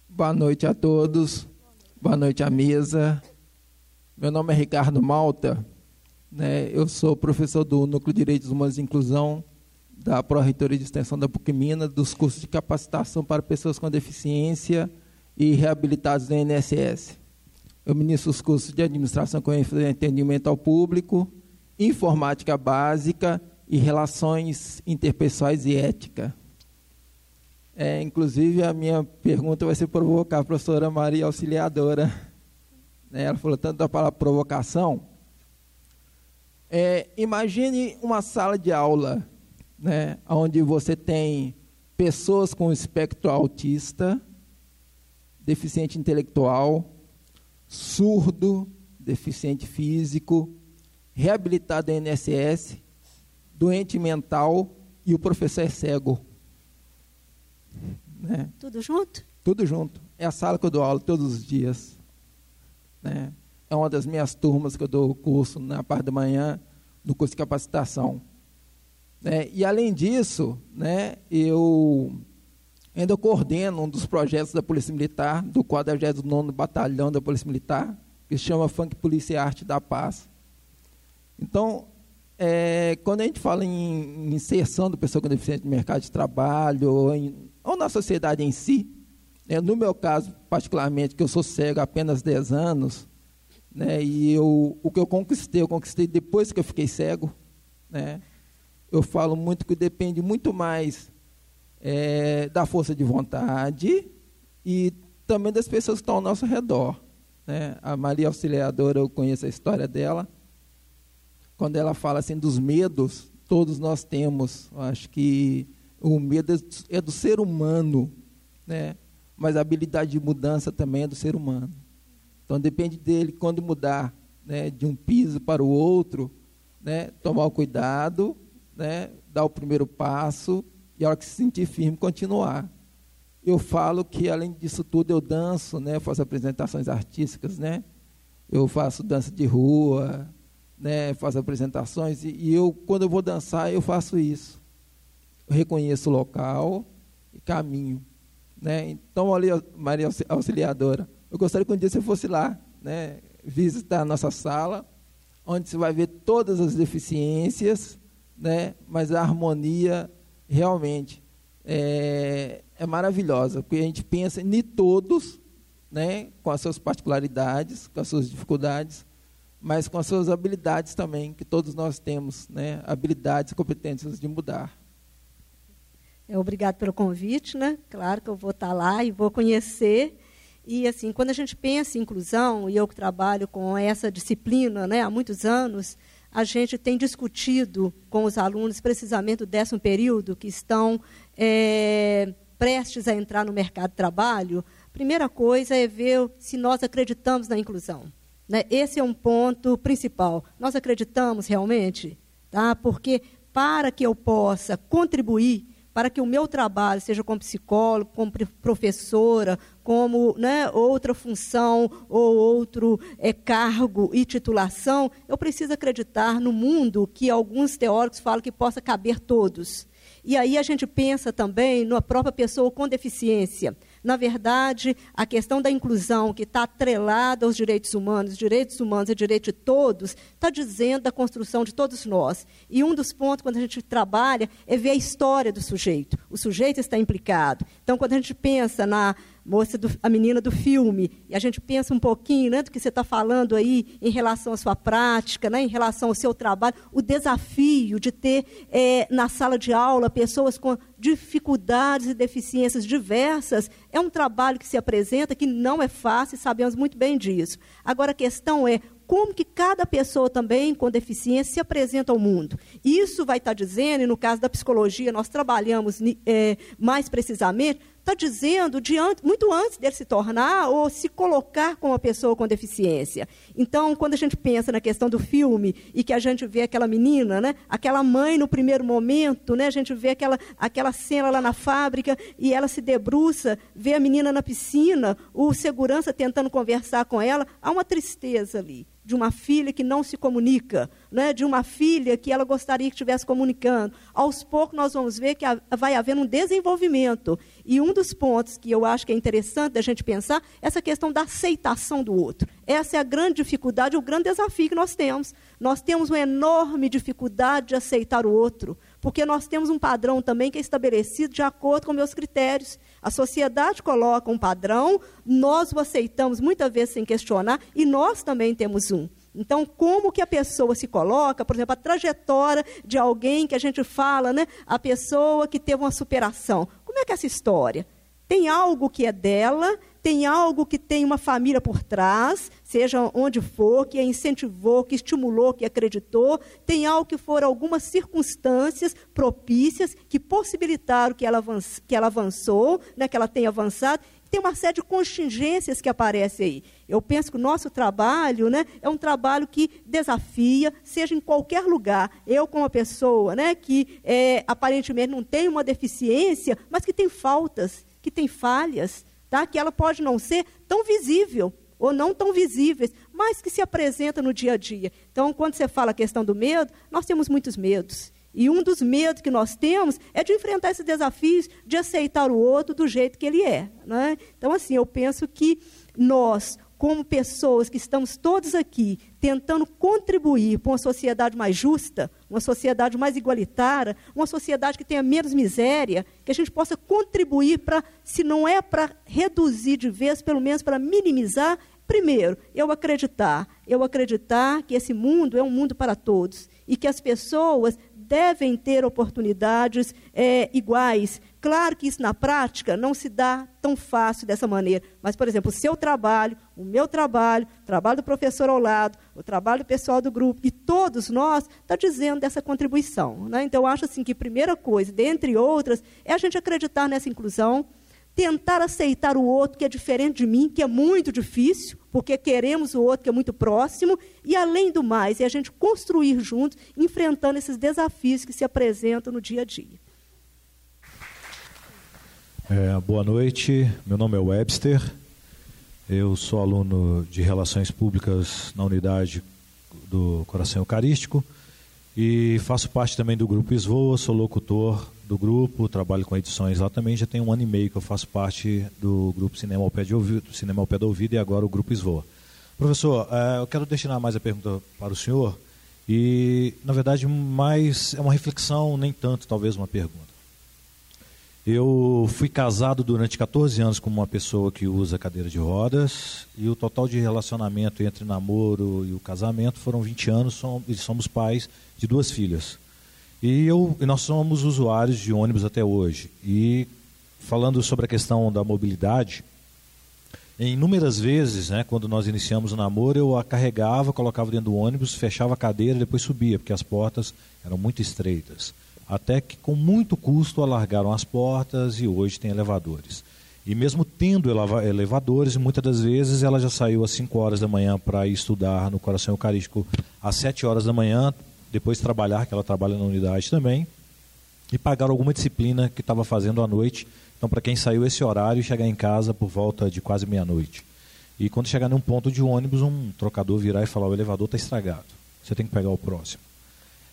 Boa noite a todos. Boa noite à mesa. Meu nome é Ricardo Malta. Né? Eu sou professor do Núcleo de Direitos Humanos e Inclusão da Pró-Reitoria de Extensão da PUC Minas, dos cursos de capacitação para pessoas com deficiência e reabilitados do INSS. Eu ministro os cursos de Administração com Entendimento ao Público, Informática Básica e relações interpessoais e ética. É, inclusive, a minha pergunta vai ser provocar a professora Maria Auxiliadora. Né, ela falou tanto da palavra provocação. É, imagine uma sala de aula, né, onde você tem pessoas com espectro autista, deficiente intelectual, surdo, deficiente físico, reabilitado em INSS, doente mental e o professor é cego. Né? Tudo junto? Tudo junto. É a sala que eu dou aula todos os dias. Né? É uma das minhas turmas que eu dou curso na parte da manhã, no curso de capacitação. Né? E além disso, né, eu ainda coordeno um dos projetos da Polícia Militar, do 49º Batalhão da Polícia Militar, que se chama Funk Polícia e Arte da Paz. Então, é, quando a gente fala em inserção do pessoa com deficiência no mercado de trabalho, ou, em, ou na sociedade em si, né, no meu caso, particularmente, que eu sou cego há apenas 10 anos, né, e eu, o que eu conquistei, eu conquistei depois que eu fiquei cego. Né, eu falo muito que depende muito mais é, da força de vontade e também das pessoas que estão ao nosso redor. Né. A Maria Auxiliadora, eu conheço a história dela quando ela fala assim dos medos, todos nós temos. Acho que o medo é do ser humano, né? Mas a habilidade de mudança também é do ser humano. Então depende dele quando mudar, né, de um piso para o outro, né, tomar o cuidado, né, dar o primeiro passo e a hora que se sentir firme continuar. Eu falo que além disso tudo eu danço, né, faço apresentações artísticas, né? Eu faço dança de rua, né, faz apresentações, e, e, eu, quando eu vou dançar, eu faço isso. Eu reconheço o local e caminho. Né? Então, ali, Maria Auxiliadora, eu gostaria que um dia você fosse lá, né, visitar a nossa sala, onde você vai ver todas as deficiências, né, mas a harmonia realmente é, é maravilhosa, porque a gente pensa em todos, né, com as suas particularidades, com as suas dificuldades, mas com as suas habilidades também, que todos nós temos, né? habilidades e competências de mudar. É, obrigado pelo convite, né? Claro que eu vou estar lá e vou conhecer. E assim, quando a gente pensa em inclusão, e eu que trabalho com essa disciplina né, há muitos anos, a gente tem discutido com os alunos precisamente do décimo período, que estão é, prestes a entrar no mercado de trabalho. Primeira coisa é ver se nós acreditamos na inclusão. Né? Esse é um ponto principal. Nós acreditamos realmente? tá? Porque para que eu possa contribuir para que o meu trabalho, seja como psicólogo, como professora, como né, outra função ou outro é, cargo e titulação, eu preciso acreditar no mundo que alguns teóricos falam que possa caber todos. E aí a gente pensa também na própria pessoa com deficiência. Na verdade, a questão da inclusão, que está atrelada aos direitos humanos, direitos humanos é direito de todos, está dizendo da construção de todos nós. E um dos pontos, quando a gente trabalha, é ver a história do sujeito. O sujeito está implicado. Então, quando a gente pensa na moça, do, a menina do filme, e a gente pensa um pouquinho né, do que você está falando aí em relação à sua prática, né, em relação ao seu trabalho, o desafio de ter é, na sala de aula pessoas com dificuldades e deficiências diversas, é um trabalho que se apresenta que não é fácil, sabemos muito bem disso. Agora a questão é como que cada pessoa também com deficiência se apresenta ao mundo. Isso vai estar dizendo, e no caso da psicologia nós trabalhamos é, mais precisamente, está dizendo de muito antes dele se tornar ou se colocar como uma pessoa com deficiência. Então, quando a gente pensa na questão do filme e que a gente vê aquela menina, né, aquela mãe no primeiro momento, né, a gente vê aquela, aquela cena lá na fábrica e ela se debruça, vê a menina na piscina, o segurança tentando conversar com ela, há uma tristeza ali de uma filha que não se comunica, né, de uma filha que ela gostaria que estivesse comunicando. Aos poucos nós vamos ver que vai haver um desenvolvimento. E um dos pontos que eu acho que é interessante da gente pensar é essa questão da aceitação do outro. Essa é a grande dificuldade, o grande desafio que nós temos. Nós temos uma enorme dificuldade de aceitar o outro, porque nós temos um padrão também que é estabelecido de acordo com meus critérios. A sociedade coloca um padrão, nós o aceitamos muitas vezes sem questionar, e nós também temos um. Então, como que a pessoa se coloca, por exemplo, a trajetória de alguém que a gente fala, né? A pessoa que teve uma superação. Como é que é essa história? Tem algo que é dela, tem algo que tem uma família por trás, seja onde for, que a incentivou, que estimulou, que acreditou, tem algo que foram algumas circunstâncias propícias que possibilitaram que ela, que ela avançou, né, que ela tenha avançado, tem uma série de contingências que aparecem aí. Eu penso que o nosso trabalho né, é um trabalho que desafia, seja em qualquer lugar. Eu, como uma pessoa né, que é, aparentemente não tem uma deficiência, mas que tem faltas, que tem falhas, tá? que ela pode não ser tão visível ou não tão visíveis, mas que se apresenta no dia a dia. Então, quando você fala a questão do medo, nós temos muitos medos. E um dos medos que nós temos é de enfrentar esses desafios, de aceitar o outro do jeito que ele é. Né? Então, assim, eu penso que nós, como pessoas que estamos todos aqui tentando contribuir para uma sociedade mais justa, uma sociedade mais igualitária, uma sociedade que tenha menos miséria, que a gente possa contribuir para, se não é para reduzir de vez, pelo menos para minimizar, primeiro, eu acreditar, eu acreditar que esse mundo é um mundo para todos e que as pessoas devem ter oportunidades é, iguais. Claro que isso na prática não se dá tão fácil dessa maneira, mas, por exemplo, o seu trabalho, o meu trabalho, o trabalho do professor ao lado, o trabalho pessoal do grupo, e todos nós, está dizendo dessa contribuição. Né? Então, acho assim que a primeira coisa, dentre outras, é a gente acreditar nessa inclusão, tentar aceitar o outro que é diferente de mim, que é muito difícil, porque queremos o outro que é muito próximo, e além do mais, é a gente construir juntos, enfrentando esses desafios que se apresentam no dia a dia. É, boa noite, meu nome é Webster, eu sou aluno de Relações Públicas na unidade do Coração Eucarístico e faço parte também do grupo Esvoa, sou locutor do grupo, trabalho com edições lá também, já tem um ano e meio que eu faço parte do grupo Cinema ao Pé, de ouvido, Cinema ao Pé do Ouvido e agora o grupo Esvoa. Professor, é, eu quero destinar mais a pergunta para o senhor e, na verdade, mais é uma reflexão, nem tanto, talvez uma pergunta. Eu fui casado durante 14 anos com uma pessoa que usa cadeira de rodas e o total de relacionamento entre namoro e o casamento foram 20 anos e somos pais de duas filhas. E, eu, nós somos usuários de ônibus até hoje. E falando sobre a questão da mobilidade, inúmeras vezes, né, quando nós iniciamos o namoro, eu a carregava, colocava dentro do ônibus, fechava a cadeira depois subia, porque as portas eram muito estreitas. Até que, com muito custo, alargaram as portas e hoje tem elevadores. E mesmo tendo elevadores, muitas das vezes ela já saiu às 5 horas da manhã para estudar no Coração Eucarístico às 7 horas da manhã, depois trabalhar, que ela trabalha na unidade também, e pagar alguma disciplina que estava fazendo à noite. Então, para quem saiu esse horário, chegar em casa por volta de quase meia-noite. E quando chegar num ponto de ônibus, um trocador virar e falar: o elevador está estragado, você tem que pegar o próximo.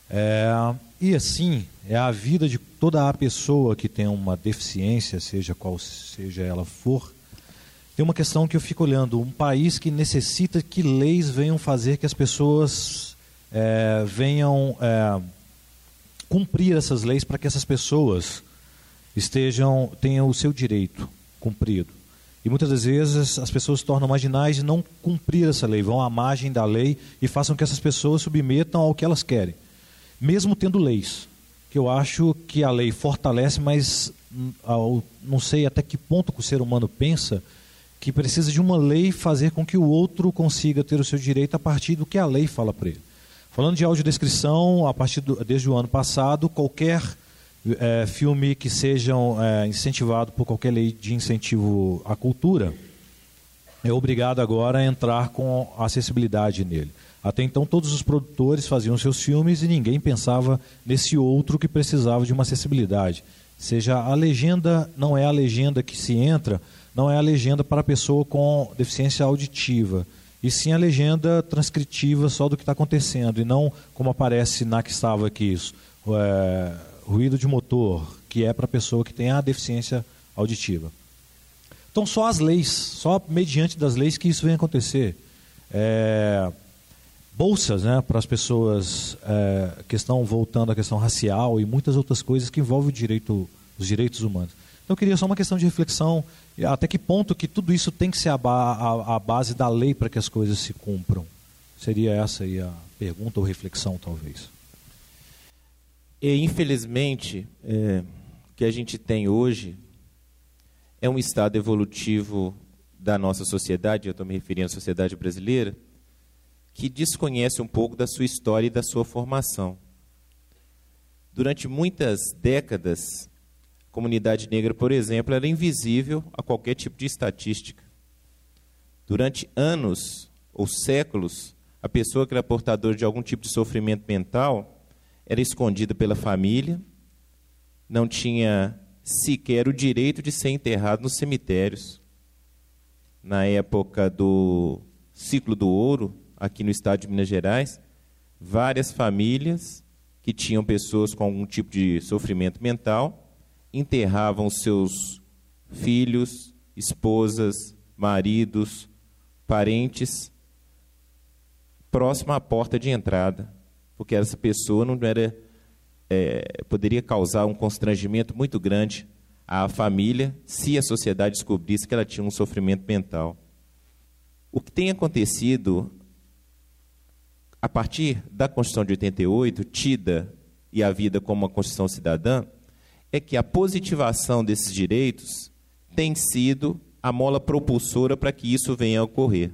É, e assim, é a vida de toda a pessoa que tem uma deficiência, seja qual seja ela for. Tem uma questão que eu fico olhando: um país que necessita que leis venham fazer que as pessoas é, venham é, cumprir essas leis para que essas pessoas estejam tenham o seu direito cumprido. E muitas das vezes as pessoas se tornam marginais e não cumprir essa lei, vão à margem da lei e façam que essas pessoas submetam ao que elas querem, mesmo tendo leis. Que eu acho que a lei fortalece, mas hum, ao, não sei até que ponto que o ser humano pensa que precisa de uma lei fazer com que o outro consiga ter o seu direito a partir do que a lei fala para ele. Falando de audiodescrição, a partir do, desde o ano passado, qualquer é, filme que sejam é, incentivado por qualquer lei de incentivo à cultura é obrigado agora a entrar com acessibilidade nele. Até então todos os produtores faziam seus filmes e ninguém pensava nesse outro que precisava de uma acessibilidade. Seja a legenda não é a legenda que se entra, não é a legenda para a pessoa com deficiência auditiva, e sim a legenda transcritiva só do que está acontecendo, e não como aparece na que estava aqui isso. É, ruído de motor, que é para a pessoa que tem a deficiência auditiva. Então, só as leis, só mediante das leis que isso vem acontecer. É, bolsas né, para as pessoas, é, questão voltando à questão racial e muitas outras coisas que envolvem direito, os direitos humanos. Então, eu queria só uma questão de reflexão, até que ponto que tudo isso tem que ser a, a, a base da lei para que as coisas se cumpram. Seria essa aí a pergunta ou reflexão, talvez. E, infelizmente, é, o que a gente tem hoje é um estado evolutivo da nossa sociedade, eu estou me referindo à sociedade brasileira, que desconhece um pouco da sua história e da sua formação. Durante muitas décadas, comunidade negra, por exemplo, era invisível a qualquer tipo de estatística. Durante anos ou séculos, a pessoa que era portadora de algum tipo de sofrimento mental era escondida pela família, não tinha sequer o direito de ser enterrado nos cemitérios. Na época do ciclo do ouro, aqui no estado de Minas Gerais, várias famílias que tinham pessoas com algum tipo de sofrimento mental enterravam seus filhos, esposas, maridos, parentes próximo à porta de entrada porque essa pessoa não era é, poderia causar um constrangimento muito grande à família se a sociedade descobrisse que ela tinha um sofrimento mental. O que tem acontecido a partir da Constituição de 88, tida e a vida como uma Constituição cidadã, é que a positivação desses direitos tem sido a mola propulsora para que isso venha a ocorrer.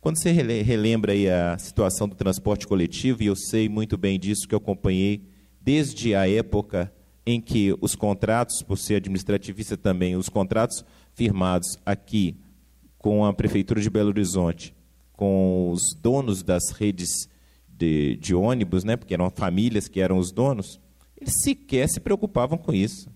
Quando você relembra a situação do transporte coletivo, e eu sei muito bem disso que eu acompanhei desde a época em que os contratos, por ser administrativista também, os contratos firmados aqui com a Prefeitura de Belo Horizonte, com os donos das redes de, de ônibus, né, porque eram famílias que eram os donos, eles sequer se preocupavam com isso.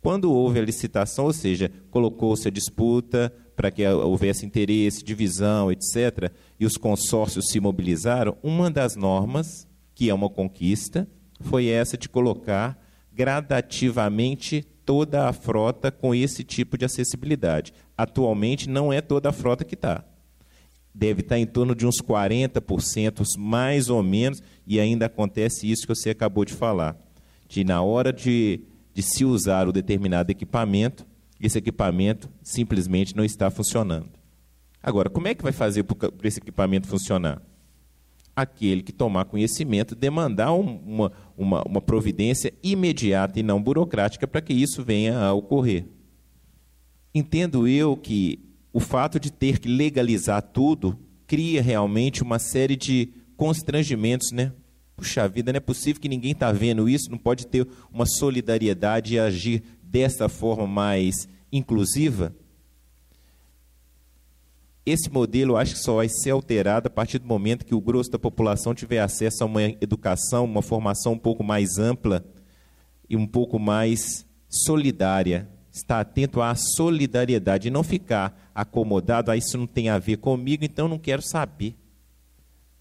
Quando houve a licitação, ou seja, colocou-se a disputa, para que houvesse interesse, divisão, etc., e os consórcios se mobilizaram, uma das normas, que é uma conquista, foi essa de colocar gradativamente toda a frota com esse tipo de acessibilidade. Atualmente não é toda a frota que está. Deve estar em torno de uns 40%, mais ou menos, e ainda acontece isso que você acabou de falar. De na hora de, de se usar o determinado equipamento, esse equipamento simplesmente não está funcionando. Agora, como é que vai fazer para esse equipamento funcionar? Aquele que tomar conhecimento, demandar uma, uma, uma providência imediata e não burocrática para que isso venha a ocorrer. Entendo eu que o fato de ter que legalizar tudo cria realmente uma série de constrangimentos, né? Puxa vida, não é possível que ninguém está vendo isso, não pode ter uma solidariedade e agir dessa forma mais inclusiva, Esse modelo acho que só vai ser alterado a partir do momento que o grosso da população tiver acesso a uma educação, uma formação um pouco mais ampla e um pouco mais solidária. Estar atento à solidariedade e não ficar acomodado, ah, isso não tem a ver comigo, então não quero saber.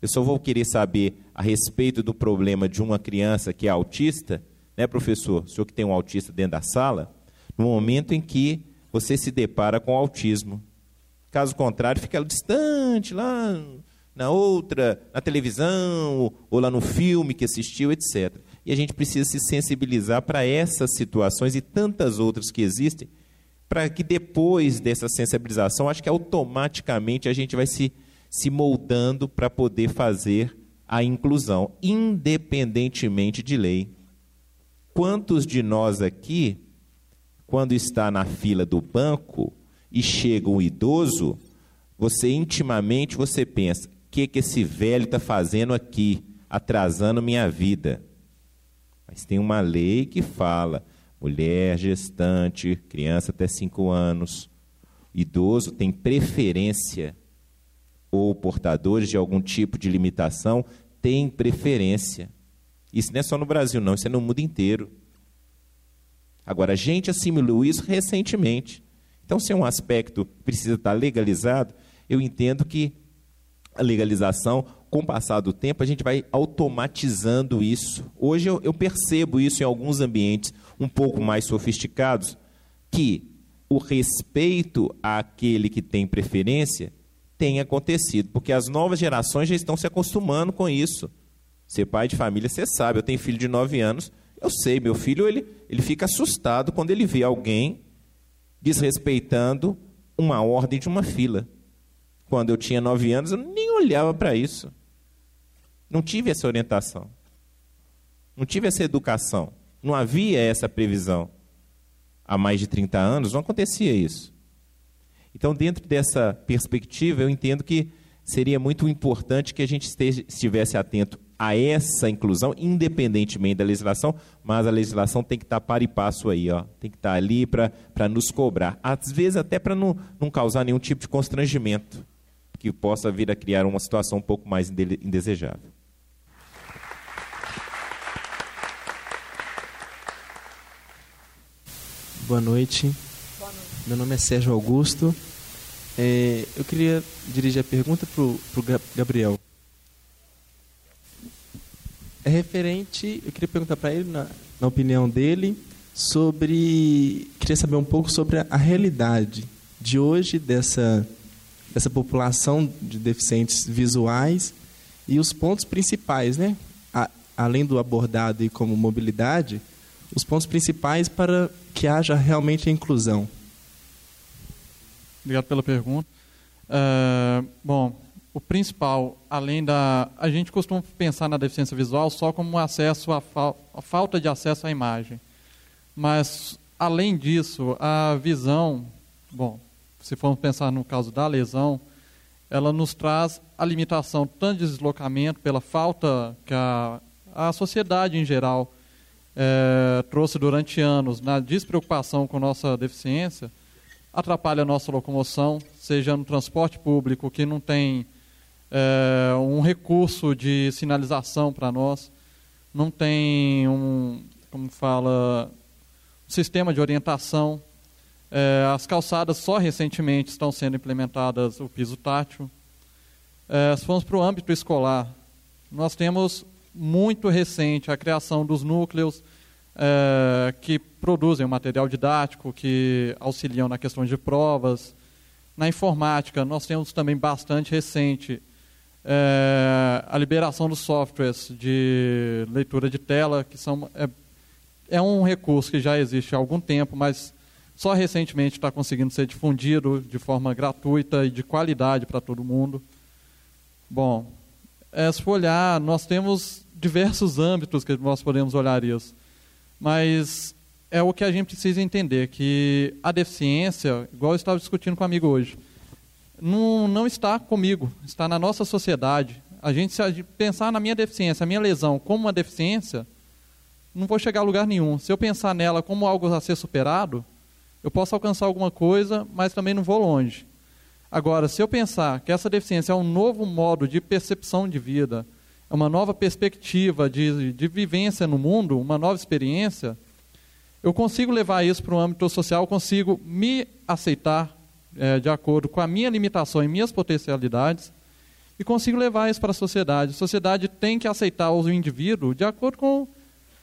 Eu só vou querer saber a respeito do problema de uma criança que é autista, né, professor? O senhor que tem um autista dentro da sala, no momento em que você se depara com o autismo. Caso contrário, fica distante, lá na outra, na televisão, ou lá no filme que assistiu, etc. E a gente precisa se sensibilizar para essas situações e tantas outras que existem, para que depois dessa sensibilização, acho que automaticamente a gente vai se, se moldando para poder fazer a inclusão, independentemente de lei. Quantos de nós aqui, quando está na fila do banco, e chega um idoso, você intimamente você pensa: o que, que esse velho está fazendo aqui, atrasando minha vida? Mas tem uma lei que fala: mulher, gestante, criança até 5 anos, idoso tem preferência, ou portadores de algum tipo de limitação têm preferência. Isso não é só no Brasil, não, isso é no mundo inteiro. Agora, a gente assimilou isso recentemente. Então, se é um aspecto que precisa estar legalizado, eu entendo que a legalização, com o passar do tempo, a gente vai automatizando isso. Hoje eu, eu percebo isso em alguns ambientes um pouco mais sofisticados, que o respeito àquele que tem preferência tem acontecido, porque as novas gerações já estão se acostumando com isso. Ser pai de família, você sabe, eu tenho filho de 9 anos, eu sei, meu filho ele, ele fica assustado quando ele vê alguém desrespeitando uma ordem de uma fila. Quando eu tinha nove anos, eu nem olhava para isso. Não tive essa orientação. Não tive essa educação. Não havia essa previsão. Há mais de 30 anos não acontecia isso. Então, dentro dessa perspectiva, eu entendo que seria muito importante que a gente estivesse atento a essa inclusão, independentemente da legislação, mas a legislação tem que estar para e passo aí, ó, tem que estar ali para nos cobrar. Às vezes até para não, não causar nenhum tipo de constrangimento, que possa vir a criar uma situação um pouco mais indesejável. Boa noite. Boa noite. Meu nome é Sérgio Augusto. É, eu queria dirigir a pergunta para o Gabriel é referente. Eu queria perguntar para ele, na, na, opinião dele, sobre. Queria saber um pouco sobre a, a realidade de hoje dessa, dessa população de deficientes visuais e os pontos principais, né? A, além do abordado e como mobilidade, os pontos principais para que haja realmente a inclusão. Obrigado pela pergunta. Uh, bom, o principal, além da. A gente costuma pensar na deficiência visual só como acesso à fa... a falta de acesso à imagem. Mas, além disso, a visão, bom, se formos pensar no caso da lesão, ela nos traz a limitação tanto de deslocamento pela falta que a, a sociedade em geral é, trouxe durante anos na despreocupação com nossa deficiência, atrapalha a nossa locomoção, seja no transporte público que não tem é, um recurso de sinalização para nós, não tem um, como fala, um sistema de orientação. É, as calçadas só recentemente estão sendo implementadas o piso tátil. É, se formos para o âmbito escolar, nós temos muito recente a criação dos núcleos é, que produzem o material didático, que auxiliam na questão de provas. Na informática, nós temos também bastante recente é, a liberação dos softwares de leitura de tela, que são, é, é um recurso que já existe há algum tempo, mas só recentemente está conseguindo ser difundido de forma gratuita e de qualidade para todo mundo. Bom, é, se for olhar, nós temos diversos âmbitos que nós podemos olhar isso, mas é o que a gente precisa entender, que a deficiência, igual eu estava discutindo com um amigo hoje, não, não está comigo, está na nossa sociedade. A gente, se a gente pensar na minha deficiência, a minha lesão como uma deficiência, não vou chegar a lugar nenhum. Se eu pensar nela como algo a ser superado, eu posso alcançar alguma coisa, mas também não vou longe. Agora, se eu pensar que essa deficiência é um novo modo de percepção de vida, uma nova perspectiva de, de vivência no mundo, uma nova experiência, eu consigo levar isso para o âmbito social, consigo me aceitar é, de acordo com a minha limitação e minhas potencialidades e consigo levar isso para a sociedade. A sociedade tem que aceitar o indivíduo de acordo com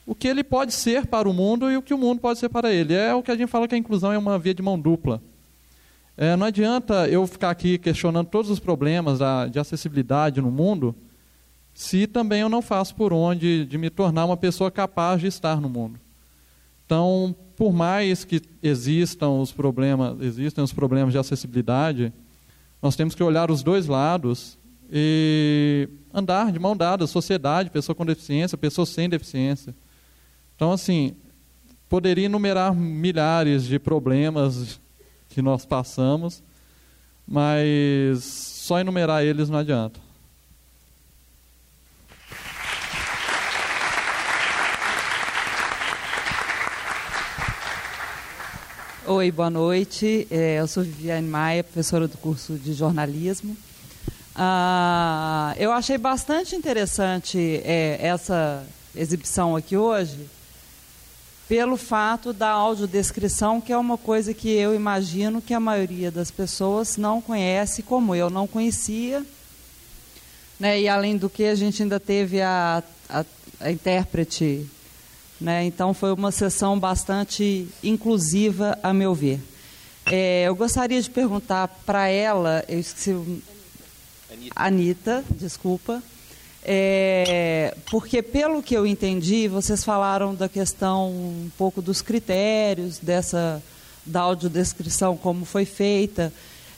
o que ele pode ser para o mundo e o que o mundo pode ser para ele. É o que a gente fala que a inclusão é uma via de mão dupla. É, não adianta eu ficar aqui questionando todos os problemas da, de acessibilidade no mundo, se também eu não faço por onde de me tornar uma pessoa capaz de estar no mundo. Então, por mais que existam os problemas, existem os problemas de acessibilidade, nós temos que olhar os dois lados e andar de mão dada, sociedade, pessoa com deficiência, pessoa sem deficiência. Então, assim, poderia enumerar milhares de problemas que nós passamos, mas só enumerar eles não adianta. Oi, boa noite. É, eu sou Viviane Maia, professora do curso de jornalismo. Ah, eu achei bastante interessante é, essa exibição aqui hoje, pelo fato da audiodescrição, que é uma coisa que eu imagino que a maioria das pessoas não conhece, como eu não conhecia. Né? E além do que, a gente ainda teve a, a, a intérprete né? Então, foi uma sessão bastante inclusiva, a meu ver. É, eu gostaria de perguntar para ela, eu esqueci. Anitta, Anitta desculpa. É, porque, pelo que eu entendi, vocês falaram da questão um pouco dos critérios dessa da audiodescrição, como foi feita.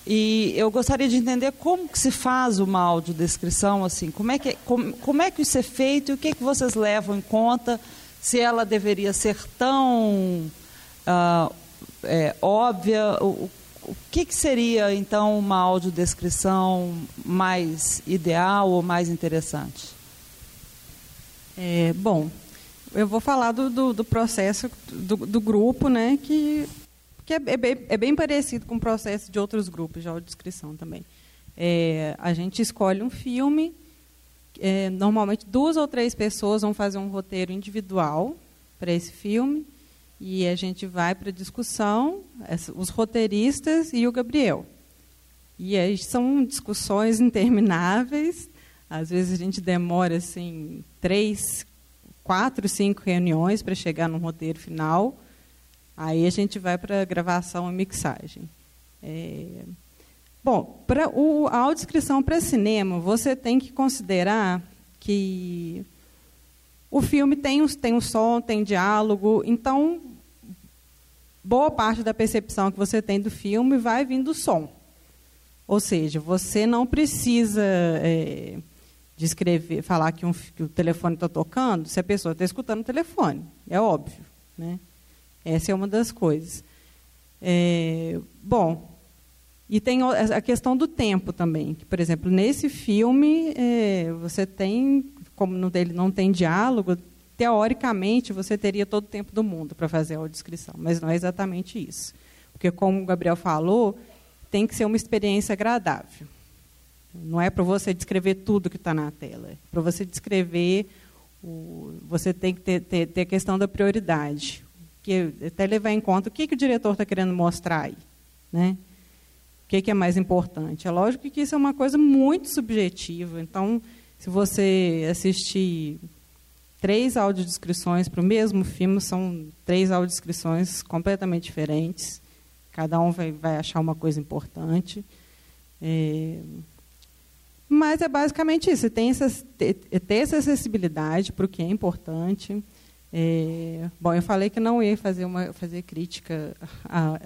E eu gostaria de entender como que se faz uma audiodescrição, assim, como é que, como, como é que isso é feito e o que, que vocês levam em conta se ela deveria ser tão uh, é, óbvia. O, o que, que, seria, então, uma audiodescrição mais ideal ou mais interessante? É, bom, eu vou falar do, do, do processo do, do, grupo, né, que, que é, é, bem, é, bem, parecido com o processo de outros grupos de audiodescrição também. É, a gente escolhe um filme é, normalmente duas ou três pessoas vão fazer um roteiro individual para esse filme e a gente vai para discussão, os roteiristas e o Gabriel. E aí são discussões intermináveis. Às vezes a gente demora assim três, quatro, cinco reuniões para chegar no roteiro final. Aí a gente vai para gravação e mixagem. É, Bom, para a audiodescrição para cinema, você tem que considerar que o filme tem, tem um som, tem diálogo, então boa parte da percepção que você tem do filme vai vir do som. Ou seja, você não precisa é, descrever, falar que, um, que o telefone está tocando se a pessoa está escutando o telefone. É óbvio. Né? Essa é uma das coisas. É, bom, e tem a questão do tempo também. Por exemplo, nesse filme, é, você tem, como no dele não tem diálogo, teoricamente você teria todo o tempo do mundo para fazer a audiodescrição, mas não é exatamente isso. Porque, como o Gabriel falou, tem que ser uma experiência agradável. Não é para você descrever tudo que está na tela. É para você descrever, o, você tem que ter, ter, ter, a questão da prioridade. Que, até levar em conta o que, que o diretor está querendo mostrar aí. Né? Que, que é mais importante? É lógico que isso é uma coisa muito subjetiva. Então, se você assistir três audiodescrições para o mesmo filme, são três audiodescrições completamente diferentes. Cada um vai, vai achar uma coisa importante. É... Mas é basicamente isso. Tem essa, ter essa acessibilidade para o que é importante. É, bom, eu falei que não ia fazer uma fazer crítica à,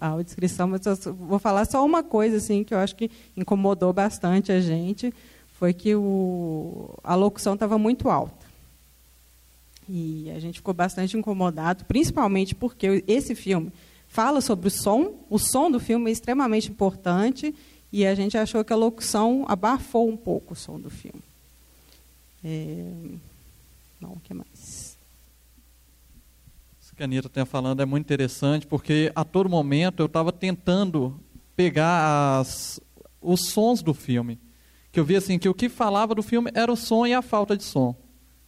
à, descrição, mas vou falar só uma coisa assim que eu acho que incomodou bastante a gente, foi que o, a locução estava muito alta. E a gente ficou bastante incomodado, principalmente porque esse filme fala sobre o som, o som do filme é extremamente importante, e a gente achou que a locução abafou um pouco o som do filme. É, não, o que mais? Que a Anitta está falando é muito interessante, porque a todo momento eu estava tentando pegar as, os sons do filme. Que eu vi assim que o que falava do filme era o som e a falta de som.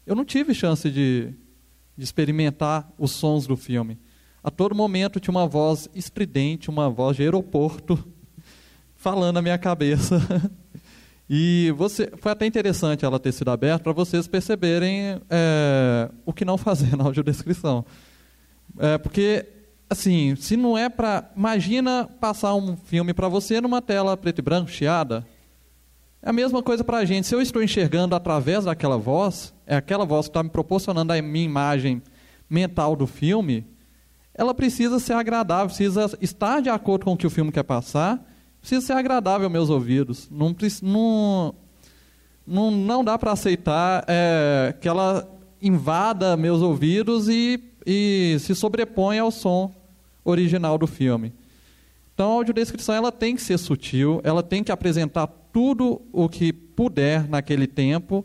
Eu não tive chance de, de experimentar os sons do filme. A todo momento tinha uma voz estridente, uma voz de aeroporto, falando na minha cabeça. E você, foi até interessante ela ter sido aberta para vocês perceberem é, o que não fazer na audiodescrição. É, porque, assim, se não é para. Imagina passar um filme para você numa tela preto e branco, chiada. É a mesma coisa para a gente. Se eu estou enxergando através daquela voz, é aquela voz que está me proporcionando a minha imagem mental do filme, ela precisa ser agradável, precisa estar de acordo com o que o filme quer passar, precisa ser agradável aos meus ouvidos. Não, não, não, não dá para aceitar é, que ela invada meus ouvidos e, e se sobreponha ao som original do filme. Então, a audiodescrição ela tem que ser sutil, ela tem que apresentar tudo o que puder naquele tempo,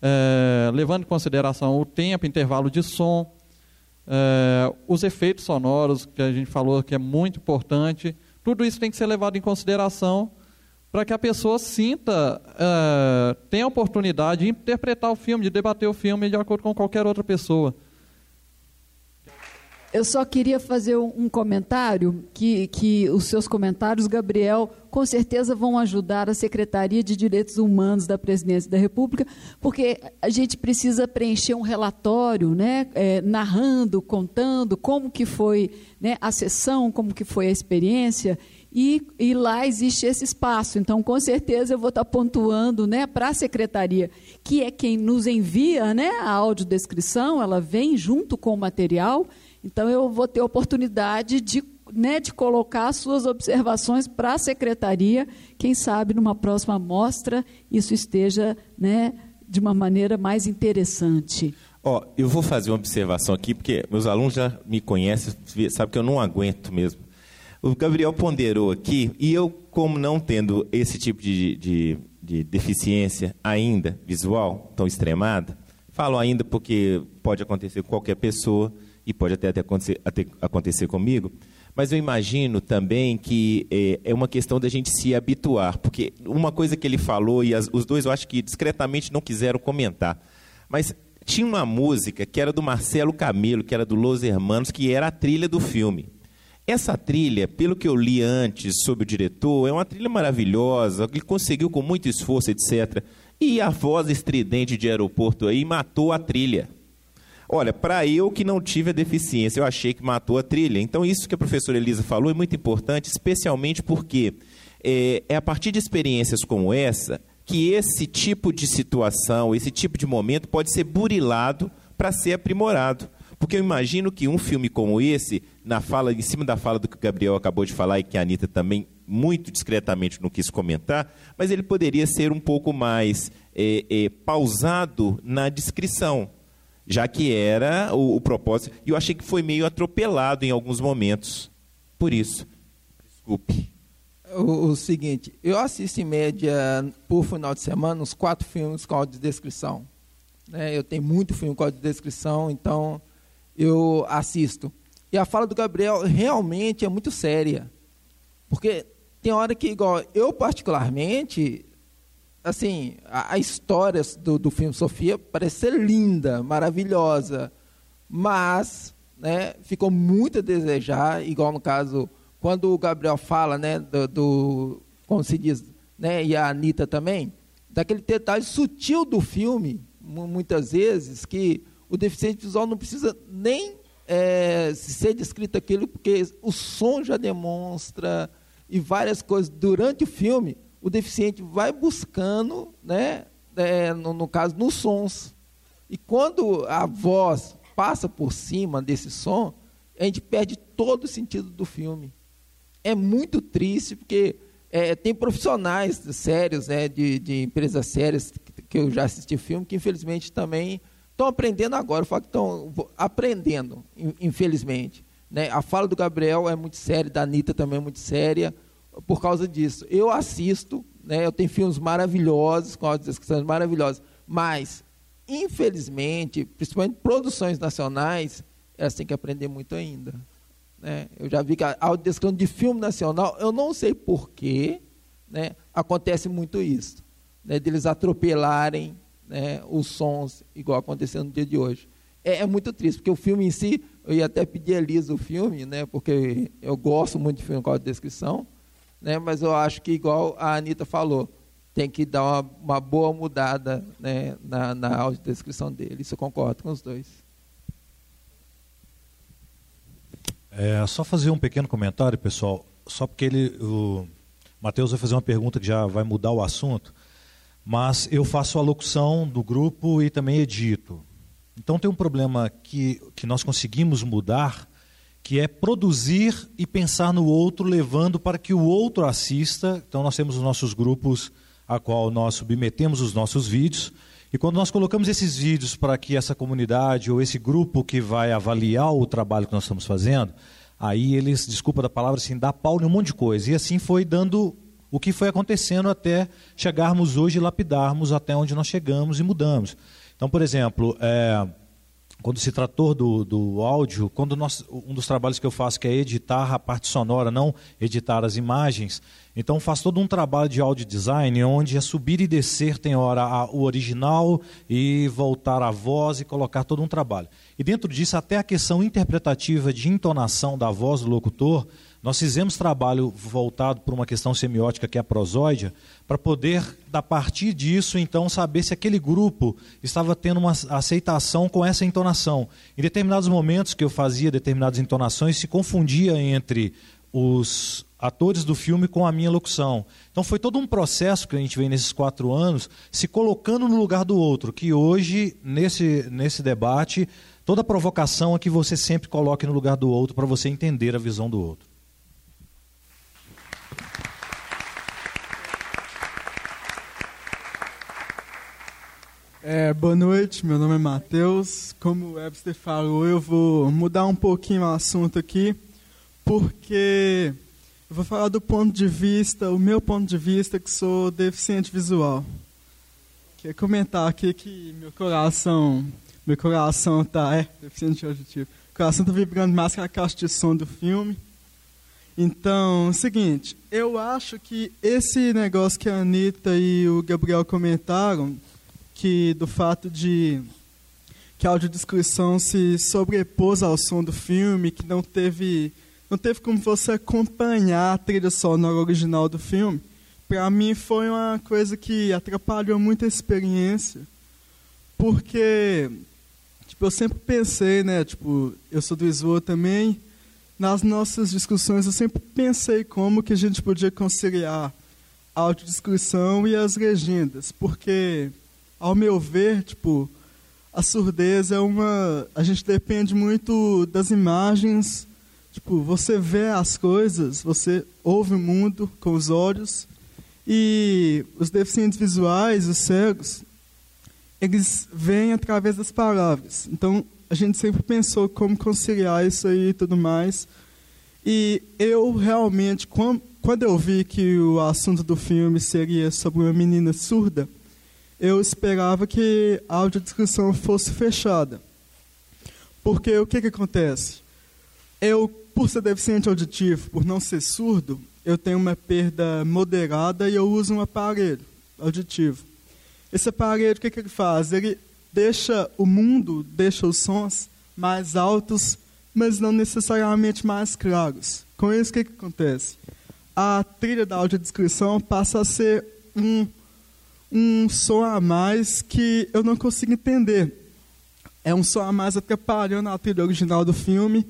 é, levando em consideração o tempo, intervalo de som, é, os efeitos sonoros, que a gente falou que é muito importante. Tudo isso tem que ser levado em consideração para que a pessoa sinta, é, tenha a oportunidade de interpretar o filme, de debater o filme de acordo com qualquer outra pessoa. Eu só queria fazer um comentário, que, que os seus comentários, Gabriel, com certeza vão ajudar a Secretaria de Direitos Humanos da Presidência da República, porque a gente precisa preencher um relatório, né, é, narrando, contando como que foi né, a sessão, como que foi a experiência, e, e, lá existe esse espaço. Então, com certeza, eu vou estar pontuando né, para a secretaria, que é quem nos envia né, a audiodescrição, ela vem junto com o material, então, eu vou ter oportunidade de, né, de colocar suas observações para a secretaria. Quem sabe, numa próxima mostra, isso esteja né, de uma maneira mais interessante. Ó, oh, eu vou fazer uma observação aqui, porque meus alunos já me conhecem, sabem que eu não aguento mesmo. O Gabriel ponderou aqui, e eu, como não tendo esse tipo de, de, de deficiência ainda visual tão extremada, falo ainda porque pode acontecer com qualquer pessoa, e pode até, até, acontecer, até acontecer comigo, mas eu imagino também que é, é, uma questão da gente se habituar, porque uma coisa que ele falou, e as, os dois eu acho que discretamente não quiseram comentar, mas tinha uma música que era do Marcelo Camelo, que era do Los Hermanos, que era a trilha do filme. Essa trilha, pelo que eu li antes sobre o diretor, é uma trilha maravilhosa, ele conseguiu com muito esforço, etc. E a voz estridente de aeroporto aí matou a trilha. Olha, para eu que não tive a deficiência, eu achei que matou a trilha. Então, isso que a professora Elisa falou é muito importante, especialmente porque é, é a partir de experiências como essa que esse tipo de situação, esse tipo de momento pode ser burilado para ser aprimorado. Porque eu imagino que um filme como esse, na fala, em cima da fala do que o Gabriel acabou de falar e que a Anitta também muito discretamente não quis comentar, mas ele poderia ser um pouco mais é, é, pausado na descrição já que era o, o propósito. E eu achei que foi meio atropelado em alguns momentos. Por isso. Desculpe. O, o, seguinte, eu assisto em média, por final de semana, uns quatro filmes com audiodescrição. Né? Eu tenho muito filme com audiodescrição, então eu assisto. E a fala do Gabriel realmente é muito séria. Porque tem hora que, igual eu particularmente, assim, a, a história do, do filme Sofia parece ser linda, maravilhosa, mas né, ficou muito a desejar, igual no caso, quando o Gabriel fala, né, do, do como se diz, né, e a Anitta também, daquele detalhe sutil do filme, muitas vezes, que o deficiente visual não precisa nem é, ser descrito aquilo, porque o som já demonstra, e várias coisas durante o filme, o deficiente vai buscando, né, é, no, no, caso, nos sons. E quando a voz passa por cima desse som, a gente perde todo o sentido do filme. É muito triste, porque é, tem profissionais sérios, né, de, de empresas sérias, que, eu já assisti filme, que infelizmente também estão aprendendo agora. Eu falo que estão aprendendo, infelizmente. Né? A fala do Gabriel é muito séria, da Anitta também é muito séria por causa disso. Eu assisto, né, eu tenho filmes maravilhosos, com descrições maravilhosas, mas, infelizmente, principalmente produções nacionais, elas têm que aprender muito ainda. Né? Eu já vi que a audiodescrição de filme nacional, eu não sei porquê, né, acontece muito isso, né, deles atropelarem né, os sons, igual aconteceu no dia de hoje. É, é, muito triste, porque o filme em si, eu ia até pedir a Elisa o filme, né, porque eu gosto muito de filme com a descrição, né, mas eu acho que, igual a Anitta falou, tem que dar uma, uma boa mudada né, na, na audiodescrição dele. Isso eu concordo com os dois. É, só fazer um pequeno comentário, pessoal, só porque ele, o Matheus vai fazer uma pergunta que já vai mudar o assunto, mas eu faço a locução do grupo e também edito. Então tem um problema que, que nós conseguimos mudar, que é produzir e pensar no outro, levando para que o outro assista. Então nós temos os nossos grupos a qual nós submetemos os nossos vídeos. E quando nós colocamos esses vídeos para que essa comunidade ou esse grupo que vai avaliar o trabalho que nós estamos fazendo, aí eles, desculpa da palavra, assim, dá pau em um monte de coisa. E assim foi dando o que foi acontecendo até chegarmos hoje e lapidarmos até onde nós chegamos e mudamos. Então, por exemplo, é, quando se tratou do, do áudio, quando nós, um dos trabalhos que eu faço que é editar a parte sonora, não editar as imagens, então faz todo um trabalho de audio design, onde é subir e descer tem hora a, o original e voltar a voz e colocar todo um trabalho. E dentro disso, até a questão interpretativa de entonação da voz do locutor, nós fizemos trabalho voltado para uma questão semiótica que é a prosódia, para poder, a partir disso, então, saber se aquele grupo estava tendo uma aceitação com essa entonação. Em determinados momentos que eu fazia determinadas entonações, se confundia entre os atores do filme com a minha locução. Então foi todo um processo que a gente vem nesses quatro anos se colocando no lugar do outro, que hoje, nesse, nesse debate, toda provocação é que você sempre coloque no lugar do outro para você entender a visão do outro. É, boa noite, meu nome é Matheus. Como o Webster falou, eu vou mudar um pouquinho o assunto aqui, porque eu vou falar do ponto de vista, o meu ponto de vista, que sou deficiente visual. Queria comentar aqui que meu coração, meu coração tá, é, deficiente auditivo. O coração tá vibrando mais que a caixa de som do filme. Então, seguinte, eu acho que esse negócio que a Anitta e o Gabriel comentaram, que do fato de que a audiodescrição se sobrepôs ao som do filme, que não teve não teve como você acompanhar a trilha sonora original do filme. Para mim foi uma coisa que atrapalhou muito a experiência, porque tipo, eu sempre pensei, né, tipo, eu sou do Isvoa também, nas nossas discussões eu sempre pensei como que a gente podia conciliar a audiodescrição e as legendas, porque ao meu ver, tipo, a surdez é uma, a gente depende muito das imagens Tipo, você vê as coisas, você ouve o mundo com os olhos, e os deficientes visuais, os cegos, eles veem através das palavras. Então, a gente sempre pensou como conciliar isso aí e tudo mais. E eu realmente, quando eu vi que o assunto do filme seria sobre uma menina surda, eu esperava que a audiodescrição fosse fechada. Porque o que, que acontece? Eu por ser deficiente auditivo, por não ser surdo, eu tenho uma perda moderada e eu uso um aparelho auditivo. Esse aparelho, o que, que ele faz? Ele deixa o mundo, deixa os sons mais altos, mas não necessariamente mais claros. Com isso, o que, que acontece? A trilha da audiodescrição passa a ser um, um som a mais que eu não consigo entender. É um som a mais atrapalhando a trilha original do filme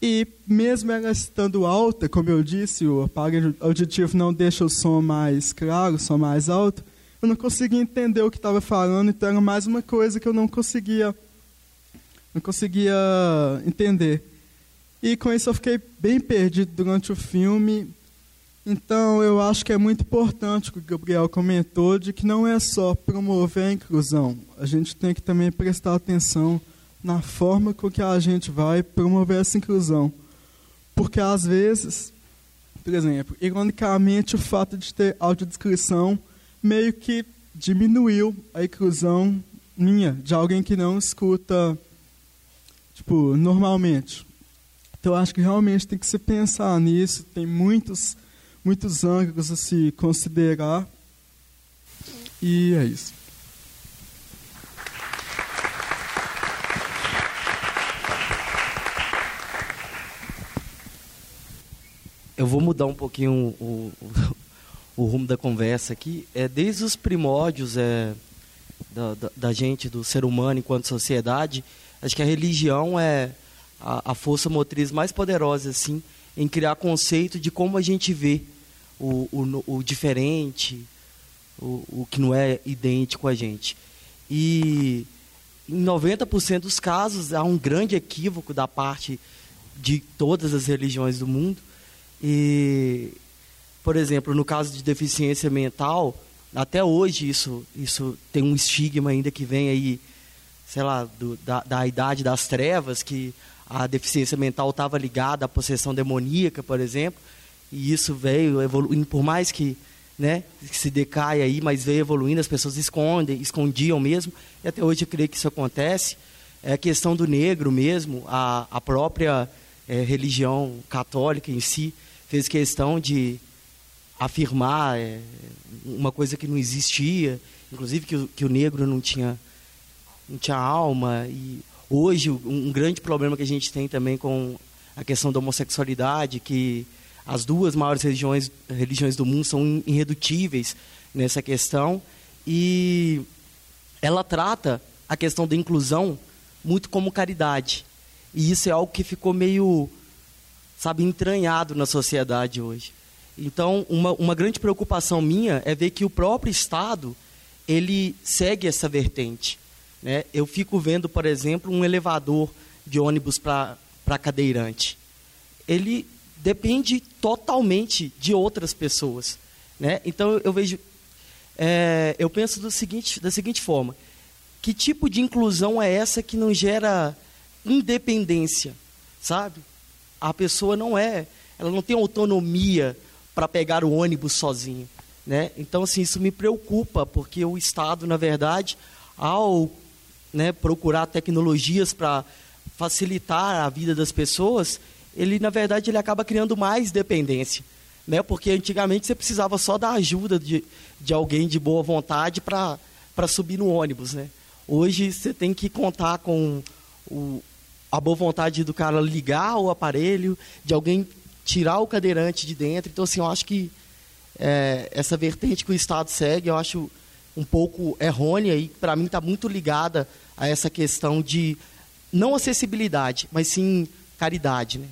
e mesmo ela estando alta, como eu disse, o aparelho auditivo não deixa o som mais claro, o som mais alto, eu não conseguia entender o que estava falando, então era mais uma coisa que eu não conseguia não conseguia entender. E com isso eu fiquei bem perdido durante o filme. Então eu acho que é muito importante o que o Gabriel comentou de que não é só promover a inclusão, a gente tem que também prestar atenção na forma com que a gente vai promover essa inclusão. Porque às vezes, por exemplo, ironicamente, o fato de ter audiodescrição meio que diminuiu a inclusão minha, de alguém que não escuta, tipo, normalmente. Então, acho que realmente tem que se pensar nisso. Tem muitos, muitos ângulos a se considerar. E é isso. Eu vou mudar um pouquinho o, o, o rumo da conversa aqui. É, desde os primórdios é, da, da, da, gente, do ser humano enquanto sociedade, acho que a religião é a, a força motriz mais poderosa assim, em criar conceito de como a gente vê o, o, o diferente, o, o que não é idêntico a gente. E em 90% dos casos há um grande equívoco da parte de todas as religiões do mundo e, por exemplo, no caso de deficiência mental, até hoje isso, isso tem um estigma ainda que vem aí, sei lá, do, da, da idade das trevas, que a deficiência mental estava ligada à possessão demoníaca, por exemplo, e isso veio evoluindo, por mais que, né, que se decai aí, mas veio evoluindo, as pessoas escondem, escondiam mesmo, e até hoje eu creio que isso acontece. É a questão do negro mesmo, a, a própria é, religião católica em si, fez questão de afirmar é, uma coisa que não existia, inclusive que o, que o negro não tinha, não tinha alma. E hoje, um grande problema que a gente tem também com a questão da homossexualidade, que as duas maiores religiões, religiões do mundo são irredutíveis nessa questão. E ela trata a questão da inclusão muito como caridade. E isso é algo que ficou meio sabe, entranhado na sociedade hoje. Então, uma, uma grande preocupação minha é ver que o próprio Estado, ele segue essa vertente. Né? Eu fico vendo, por exemplo, um elevador de ônibus para cadeirante. Ele depende totalmente de outras pessoas. Né? Então, eu vejo... É, eu penso do seguinte, da seguinte forma. Que tipo de inclusão é essa que não gera independência, sabe? a pessoa não é, ela não tem autonomia para pegar o ônibus sozinha, né? Então assim isso me preocupa porque o Estado, na verdade, ao né, procurar tecnologias para facilitar a vida das pessoas, ele na verdade ele acaba criando mais dependência, né? Porque antigamente você precisava só da ajuda de, de alguém de boa vontade para para subir no ônibus, né? Hoje você tem que contar com o, a boa vontade do cara ligar o aparelho, de alguém tirar o cadeirante de dentro. Então, assim, eu acho que é, essa vertente que o Estado segue, eu acho um pouco errônea e, para mim, está muito ligada a essa questão de não acessibilidade, mas sim caridade. Né?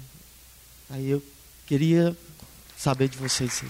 Aí eu queria saber de vocês. Sim.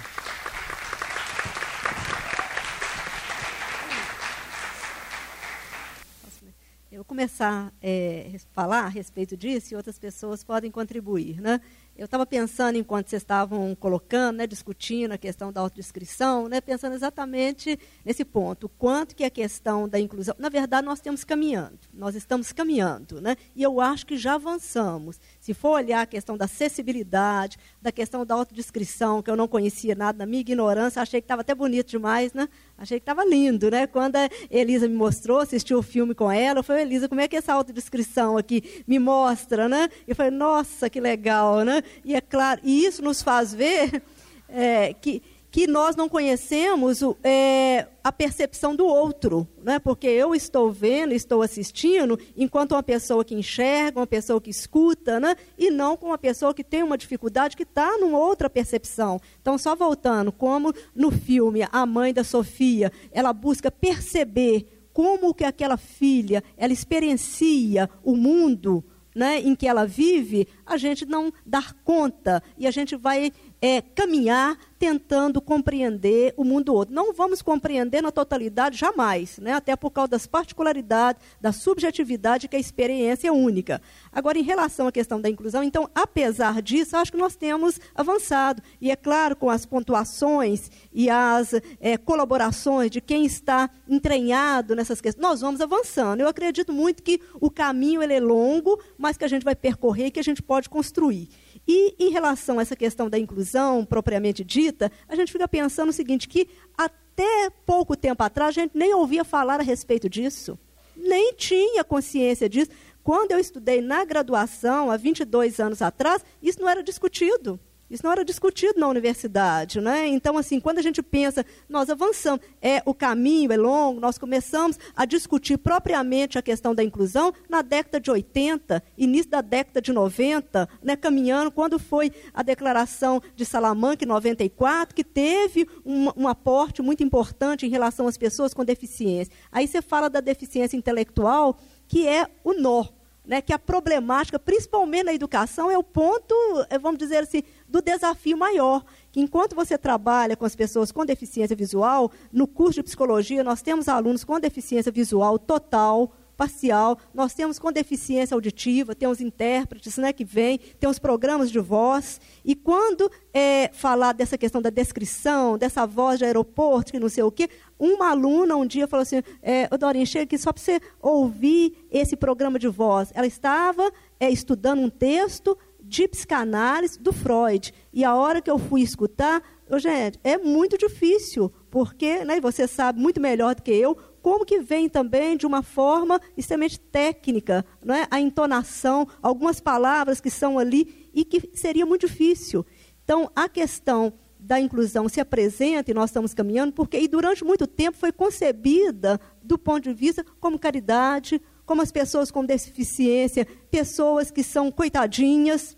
começar é, a falar a respeito disso e outras pessoas podem contribuir. Né? Eu estava pensando, enquanto vocês estavam colocando, né, discutindo a questão da autodescrição, né, pensando exatamente nesse ponto, quanto que a questão da inclusão... Na verdade, nós estamos caminhando, nós estamos caminhando, né, e eu acho que já avançamos. Se for olhar a questão da acessibilidade, da questão da autodescrição, que eu não conhecia nada, na minha ignorância, achei que estava até bonito demais, né? Achei que estava lindo, né? Quando a Elisa me mostrou, assistiu o filme com ela, eu falei, Elisa, como é que é essa autodescrição aqui me mostra, né? E eu falei, nossa, que legal, né? E é claro, e isso nos faz ver é, que que nós não conhecemos é, a percepção do outro, né? porque eu estou vendo, estou assistindo, enquanto uma pessoa que enxerga, uma pessoa que escuta, né? e não com uma pessoa que tem uma dificuldade que está numa outra percepção. Então, só voltando, como no filme A Mãe da Sofia, ela busca perceber como que aquela filha, ela experiencia o mundo, né, em que ela vive, a gente não dar conta e a gente vai é, caminhar tentando compreender o mundo outro. Não vamos compreender na totalidade jamais, né? até por causa das particularidades, da subjetividade, que a experiência é única. Agora, em relação à questão da inclusão, então, apesar disso, acho que nós temos avançado. E é claro, com as pontuações e as é, colaborações de quem está entranhado nessas questões, nós vamos avançando. Eu acredito muito que o caminho ele é longo, mas que a gente vai percorrer e que a gente pode construir. E em relação a essa questão da inclusão propriamente dita, a gente fica pensando o seguinte, que até pouco tempo atrás a gente nem ouvia falar a respeito disso, nem tinha consciência disso. Quando eu estudei na graduação, há 22 anos atrás, isso não era discutido. Isso não era discutido na universidade, né? Então, assim, quando a gente pensa, nós avançamos, é o caminho é longo, nós começamos a discutir propriamente a questão da inclusão na década de 80, início da década de 90, né, caminhando quando foi a declaração de Salamanca em 94, que teve um, um aporte muito importante em relação às pessoas com deficiência. Aí você fala da deficiência intelectual, que é o nó, né, que a problemática, principalmente na educação, é o ponto, eh, vamos dizer assim, do desafio maior. Que enquanto você trabalha com as pessoas com deficiência visual, no curso de psicologia nós temos alunos com deficiência visual total, parcial, nós temos com deficiência auditiva, temos intérpretes né, que vêm, temos programas de voz. E quando é, falar dessa questão da descrição, dessa voz de aeroporto, que não sei o quê, uma aluna um dia falou assim, é, Dorinha, chega aqui só para você ouvir esse programa de voz. Ela estava é, estudando um texto de psicanálise do Freud. E a hora que eu fui escutar, eu, gente, é muito difícil, porque, né, você sabe muito melhor do que eu, como que vem também de uma forma extremamente técnica, não é? a entonação, algumas palavras que são ali e que seria muito difícil. Então, a questão da inclusão se apresenta e nós estamos caminhando, porque e durante muito tempo foi concebida do ponto de vista como caridade, como as pessoas com deficiência, pessoas que são coitadinhas,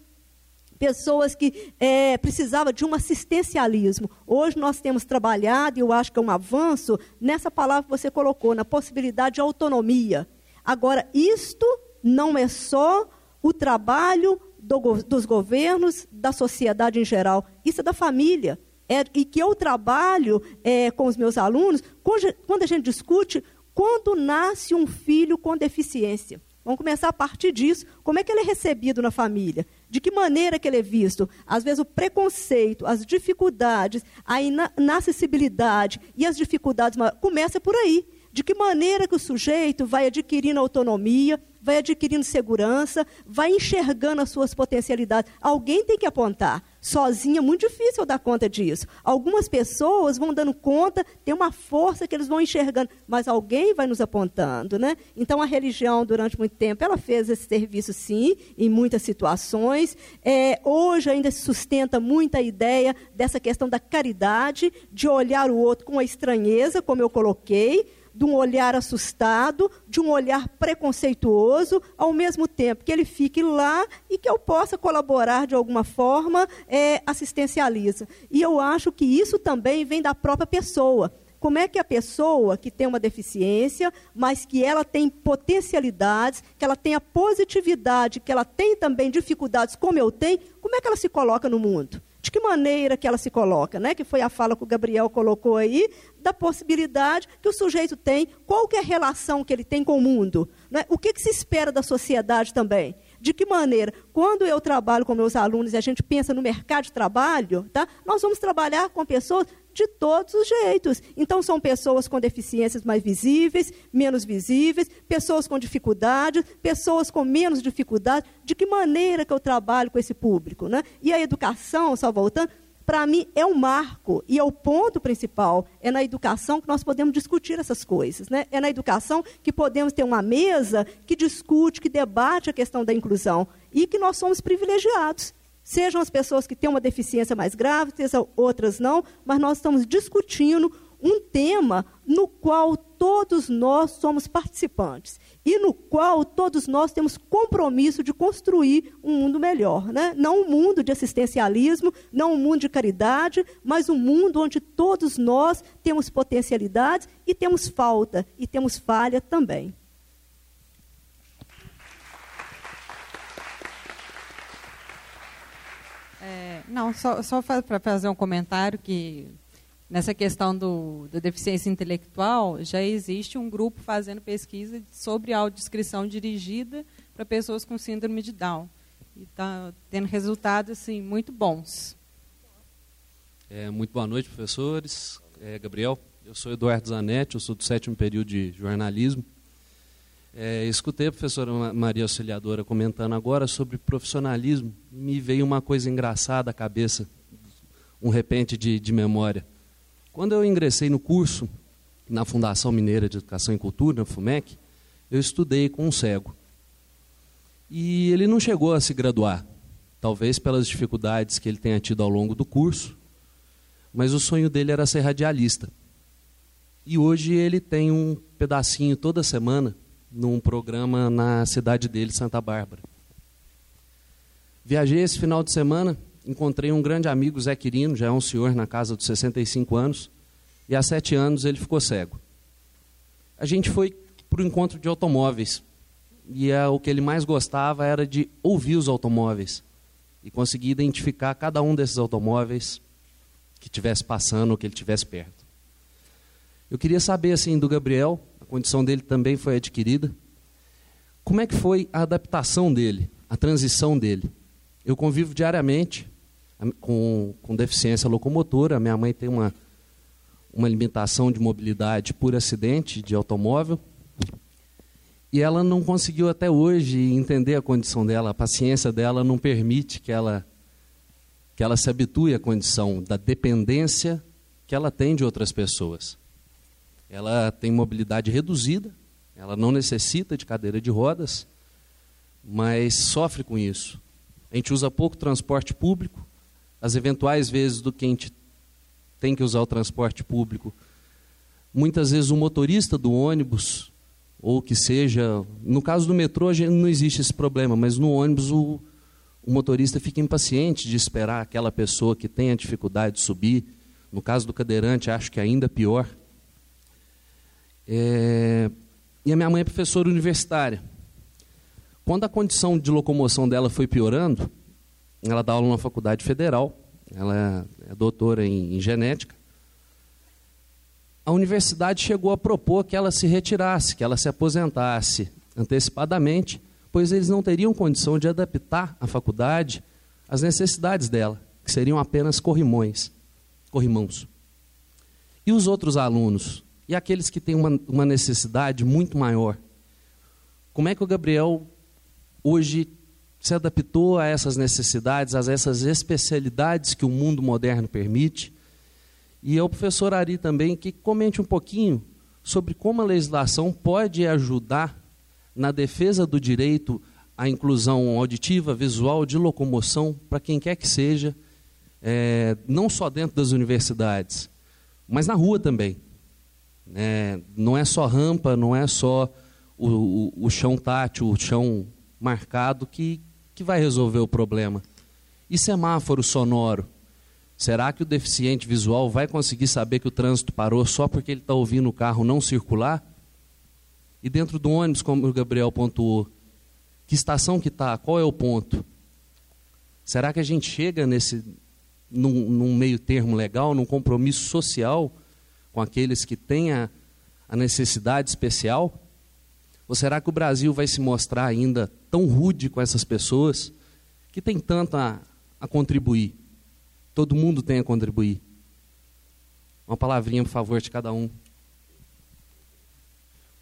pessoas que é, precisavam de um assistencialismo. Hoje nós temos trabalhado, e eu acho que é um avanço, nessa palavra que você colocou, na possibilidade de autonomia. Agora, isto não é só o trabalho do, dos governos, da sociedade em geral, isso é da família. É, e que eu trabalho é, com os meus alunos, quando a gente discute quando nasce um filho com deficiência. Vamos começar a partir disso. Como é que ele é recebido na família? De que maneira que ele é visto? Às vezes o preconceito, as dificuldades, a inacessibilidade e as dificuldades começa por aí. De que maneira que o sujeito vai adquirindo autonomia, vai adquirindo segurança, vai enxergando as suas potencialidades. Alguém tem que apontar. Sozinha é muito difícil dar conta disso. Algumas pessoas vão dando conta, tem uma força que eles vão enxergando, mas alguém vai nos apontando, né? Então a religião durante muito tempo ela fez esse serviço sim, em muitas situações. É, hoje ainda se sustenta muita ideia dessa questão da caridade, de olhar o outro com a estranheza, como eu coloquei, de um olhar assustado, de um olhar preconceituoso, ao mesmo tempo que ele fique lá e que eu possa colaborar de alguma forma, é, assistencializa. E eu acho que isso também vem da própria pessoa. Como é que a pessoa que tem uma deficiência, mas que ela tem potencialidades, que ela tem a positividade, que ela tem também dificuldades como eu tenho, como é que ela se coloca no mundo? De que maneira que ela se coloca, né? Que foi a fala que o Gabriel colocou aí, da possibilidade que o sujeito tem, qual é a relação que ele tem com o mundo, né? O que, que se espera da sociedade também? De que maneira? Quando eu trabalho com meus alunos e a gente pensa no mercado de trabalho, tá? nós vamos trabalhar com pessoas de todos os jeitos. Então, são pessoas com deficiências mais visíveis, menos visíveis, pessoas com dificuldade, pessoas com menos dificuldade. De que maneira que eu trabalho com esse público? Né? E a educação, só voltando, para mim é um marco e é o ponto principal. É na educação que nós podemos discutir essas coisas. Né? É na educação que podemos ter uma mesa que discute, que debate a questão da inclusão. E que nós somos privilegiados sejam as pessoas que têm uma deficiência mais grave, sejam outras não, mas nós estamos discutindo um tema no qual todos nós somos participantes e no qual todos nós temos compromisso de construir um mundo melhor. Né? Não um mundo de assistencialismo, não um mundo de caridade, mas um mundo onde todos nós temos potencialidades e temos falta e temos falha também. É, não, só, só para fazer um comentário que nessa questão do, da deficiência intelectual já existe um grupo fazendo pesquisa sobre audiodescrição dirigida para pessoas com síndrome de Down e está tendo resultados assim muito bons. É, muito boa noite, professores. É, Gabriel, eu sou Eduardo Zanetti, eu sou do sétimo período de jornalismo. É, escutei a professora Maria Auxiliadora comentando agora sobre profissionalismo. Me veio uma coisa engraçada à cabeça, um repente de, de memória. Quando eu ingressei no curso na Fundação Mineira de Educação e Cultura, na FUMEC, eu estudei com um cego. E ele não chegou a se graduar. talvez pelas dificuldades que ele tenha tido ao longo do curso, mas o sonho dele era ser radialista. E hoje ele tem um pedacinho toda semana num programa na cidade dele, Santa Bárbara. Viajei esse final de semana, encontrei um grande amigo, Zé Quirino, já é um senhor na casa dos 65 anos, e há sete anos ele ficou cego. A gente foi para o encontro de automóveis, e é, o que ele mais gostava era de ouvir os automóveis e conseguir identificar cada um desses automóveis que estivesse passando ou que ele estivesse perto. Eu queria saber assim do Gabriel, condição dele também foi adquirida. Como é que foi a adaptação dele, a transição dele? Eu convivo diariamente com, com deficiência locomotora. Minha mãe tem uma, uma limitação de mobilidade por acidente de automóvel. E ela não conseguiu até hoje entender a condição dela, a paciência dela não permite que ela que ela se habitue à condição da dependência que ela tem de outras pessoas. Ela tem mobilidade reduzida, ela não necessita de cadeira de rodas, mas sofre com isso. A gente usa pouco transporte público, as eventuais vezes do que a gente tem que usar o transporte público, muitas vezes o motorista do ônibus ou que seja, no caso do metrô não existe esse problema, mas no ônibus o, o motorista fica impaciente de esperar aquela pessoa que tem a dificuldade de subir. No caso do cadeirante, acho que é ainda pior. É... E a minha mãe é professora universitária. Quando a condição de locomoção dela foi piorando, ela dá aula na faculdade federal, ela é doutora em, em genética a universidade chegou a propor que ela se retirasse, que ela se aposentasse antecipadamente, pois eles não teriam condição de adaptar a faculdade às necessidades dela, que seriam apenas corrimões, corrimãos. E os outros alunos? E aqueles que têm uma, uma necessidade muito maior? Como é que o Gabriel hoje se adaptou a essas necessidades, a essas especialidades que o mundo moderno permite? e ao professor Ari também, que comente um pouquinho sobre como a legislação pode ajudar na defesa do direito à inclusão auditiva, visual, de locomoção, para quem quer que seja, é, não só dentro das universidades, mas na rua também. É, não é só rampa, não é só o, o, o chão tátil, o chão marcado que, que vai resolver o problema. E semáforo sonoro? Será que o deficiente visual vai conseguir saber que o trânsito parou só porque ele está ouvindo o carro não circular? E dentro do ônibus, como o Gabriel pontuou, que estação que está? Qual é o ponto? Será que a gente chega nesse num, num, meio termo legal, num compromisso social com aqueles que têm a, a necessidade especial? Ou será que o Brasil vai se mostrar ainda tão rude com essas pessoas que tem tanto a, a contribuir? Todo mundo tem a contribuir. Uma palavrinha, por favor, de cada um.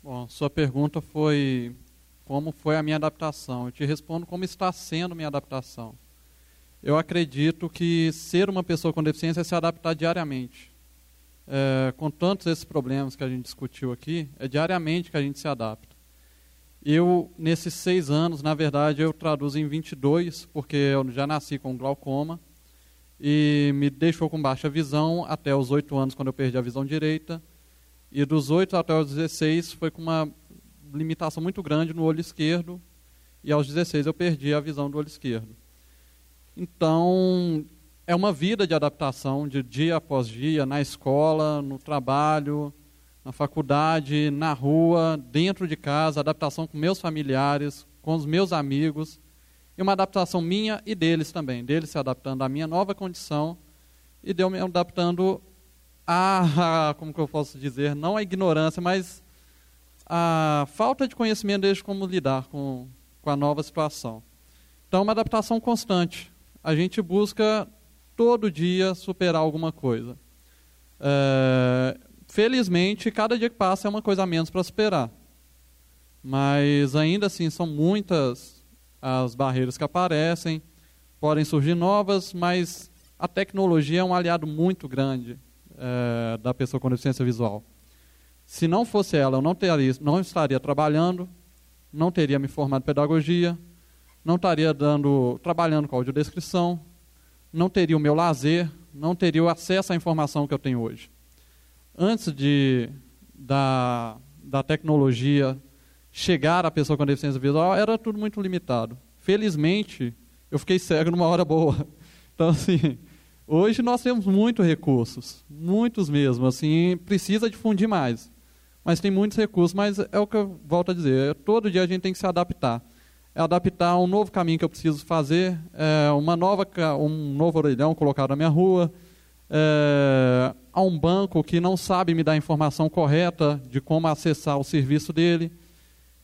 Bom, sua pergunta foi como foi a minha adaptação. Eu te respondo como está sendo minha adaptação. Eu acredito que ser uma pessoa com deficiência é se adaptar diariamente. É, com tantos esses problemas que a gente discutiu aqui, é diariamente que a gente se adapta. Eu, nesses seis anos, na verdade, eu traduzo em 22, porque eu já nasci com glaucoma e me deixou com baixa visão até os 8 anos, quando eu perdi a visão direita. E dos 8 até os 16 foi com uma limitação muito grande no olho esquerdo. E aos 16 eu perdi a visão do olho esquerdo. Então, é uma vida de adaptação, de dia após dia, na escola, no trabalho, na faculdade, na rua, dentro de casa, adaptação com meus familiares, com os meus amigos e uma adaptação minha e deles também, deles se adaptando à minha nova condição e de eu me adaptando a, como que eu posso dizer, não a ignorância, mas a falta de conhecimento deles como lidar com, com a nova situação. Então, uma adaptação constante. A gente busca todo dia superar alguma coisa. É, felizmente, cada dia que passa é uma coisa a menos para superar. Mas ainda assim, são muitas as barreiras que aparecem, podem surgir novas, mas a tecnologia é um aliado muito grande é, da pessoa com deficiência visual. Se não fosse ela, eu não, teria, não estaria trabalhando, não teria me formado em pedagogia, não estaria dando, trabalhando com audiodescrição, não teria o meu lazer, não teria o acesso à informação que eu tenho hoje. Antes de, da, da tecnologia chegar à pessoa com deficiência visual, era tudo muito limitado. Felizmente, eu fiquei cego numa hora boa. Então, assim, hoje nós temos muitos recursos, muitos mesmo. Assim, precisa difundir mais. Mas tem muitos recursos, mas é o que eu volto a dizer. Todo dia a gente tem que se adaptar. É adaptar um novo caminho que eu preciso fazer, é uma nova, um novo orelhão colocado na minha rua, é, a um banco que não sabe me dar a informação correta de como acessar o serviço dele.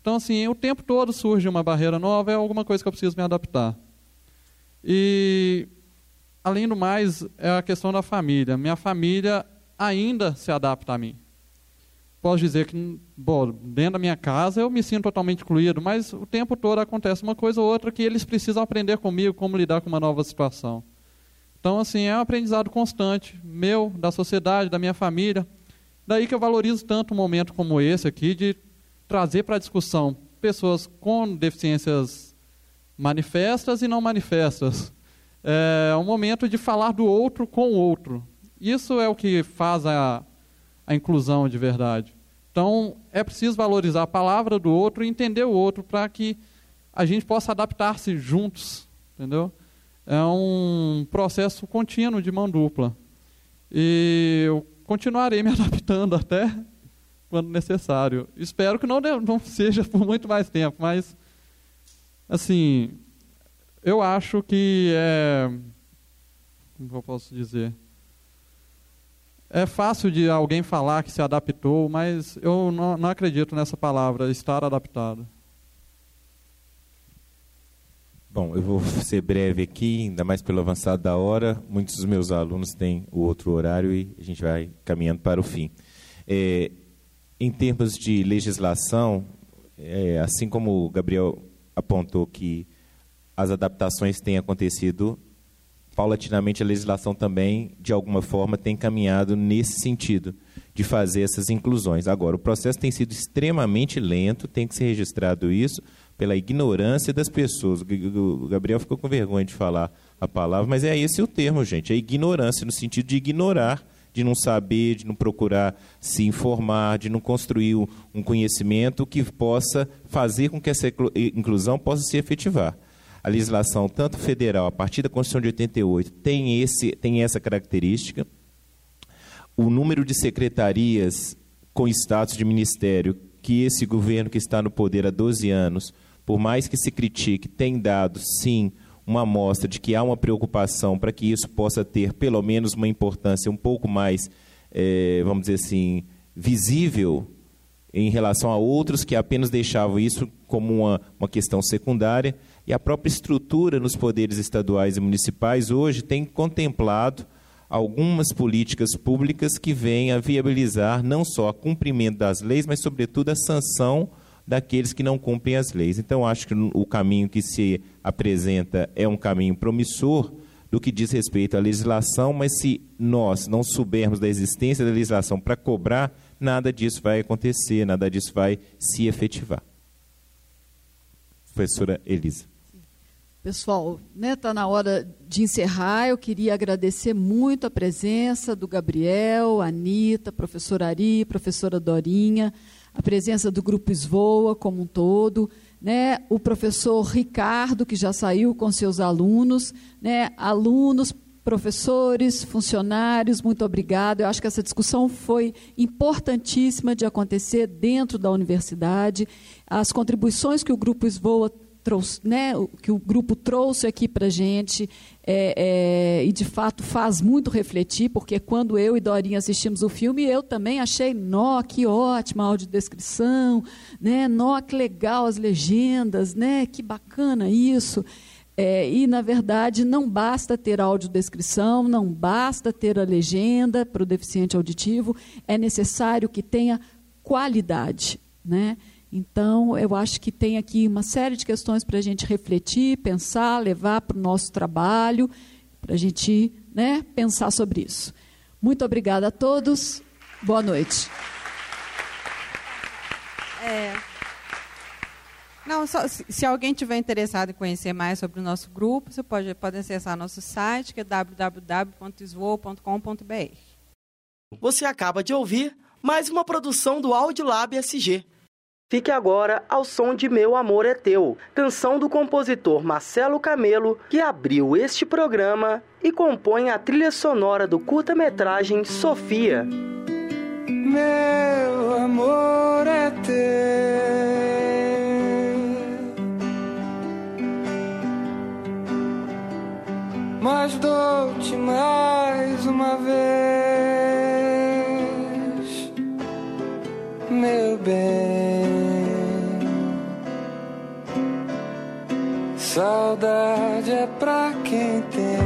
Então, assim, o tempo todo surge uma barreira nova, é alguma coisa que eu preciso me adaptar. E, além do mais, é a questão da família. Minha família ainda se adapta a mim. Posso dizer que, bom, dentro da minha casa eu me sinto totalmente incluído, mas o tempo todo acontece uma coisa ou outra que eles precisam aprender comigo como lidar com uma nova situação. Então, assim, é um aprendizado constante, meu, da sociedade, da minha família. Daí que eu valorizo tanto um momento como esse aqui, de trazer para a discussão pessoas com deficiências manifestas e não manifestas. É um momento de falar do outro com o outro. Isso é o que faz a, a inclusão de verdade. Então, é preciso valorizar a palavra do outro e entender o outro para que a gente possa adaptar-se juntos, entendeu? É um processo contínuo de mão dupla. E eu continuarei me adaptando até quando necessário. Espero que não, não seja por muito mais tempo, mas, assim, eu acho que é. Como eu posso dizer? É fácil de alguém falar que se adaptou, mas eu não, não acredito nessa palavra, estar adaptado. Bom, eu vou ser breve aqui, ainda mais pelo avançado da hora. Muitos dos meus alunos têm o outro horário e a gente vai caminhando para o fim. É, em termos de legislação, é, assim como o Gabriel apontou que as adaptações têm acontecido, paulatinamente a legislação também, de alguma forma, tem caminhado nesse sentido, de fazer essas inclusões. Agora, o processo tem sido extremamente lento, tem que ser registrado isso, pela ignorância das pessoas. O Gabriel ficou com vergonha de falar a palavra, mas é esse o termo, gente, é ignorância, no sentido de ignorar de não saber, de não procurar se informar, de não construir um conhecimento que possa fazer com que essa inclusão possa se efetivar. A legislação, tanto federal, a partir da Constituição de 88, tem, esse, tem essa característica. O número de secretarias com status de ministério que esse governo que está no poder há 12 anos, por mais que se critique, tem dado, sim, uma amostra de que há uma preocupação para que isso possa ter pelo menos uma importância um pouco mais, é, vamos dizer assim, visível em relação a outros que apenas deixavam isso como uma, uma questão secundária. E a própria estrutura nos poderes estaduais e municipais hoje tem contemplado algumas políticas públicas que vêm a viabilizar não só o cumprimento das leis, mas, sobretudo, a sanção daqueles que não cumprem as leis. Então, acho que o caminho que se apresenta é um caminho promissor do que diz respeito à legislação, mas se nós não soubermos da existência da legislação para cobrar, nada disso vai acontecer, nada disso vai se efetivar. Professora Elisa. Pessoal, está né, tá na hora de encerrar. Eu queria agradecer muito a presença do Gabriel, Anitta, professora Ari, professora Dorinha, a presença do Grupo Esvoa como um todo, né, o professor Ricardo, que já saiu com seus alunos, né, alunos, professores, funcionários, muito obrigado. Eu acho que essa discussão foi importantíssima de acontecer dentro da universidade. As contribuições que o Grupo Esvoa trouxe, né, que o grupo trouxe aqui para a gente, é, é, e de fato faz muito refletir, porque quando eu e Dorinha assistimos o filme, eu também achei, nó, que ótima a audiodescrição, né, nó, que legal as legendas, né, que bacana isso. É, e, na verdade, não basta ter audiodescrição, não basta ter a legenda para o deficiente auditivo, é necessário que tenha qualidade. Né? Então, eu acho que tem aqui uma série de questões para a gente refletir, pensar, levar para o nosso trabalho, para a gente né, pensar sobre isso. Muito obrigada a todos. Boa noite. É... Não, só, se alguém tiver interessado em conhecer mais sobre o nosso grupo, você pode, pode acessar nosso site, que é www.isvoa.com.br. Você acaba de ouvir mais uma produção do Audiolab SG Fique agora ao som de Meu Amor é Teu, canção do compositor Marcelo Camelo, que abriu este programa e compõe a trilha sonora do curta-metragem Sofia. Meu amor é teu. Mas dou-te mais uma vez, meu bem. Saudade é pra quem tem.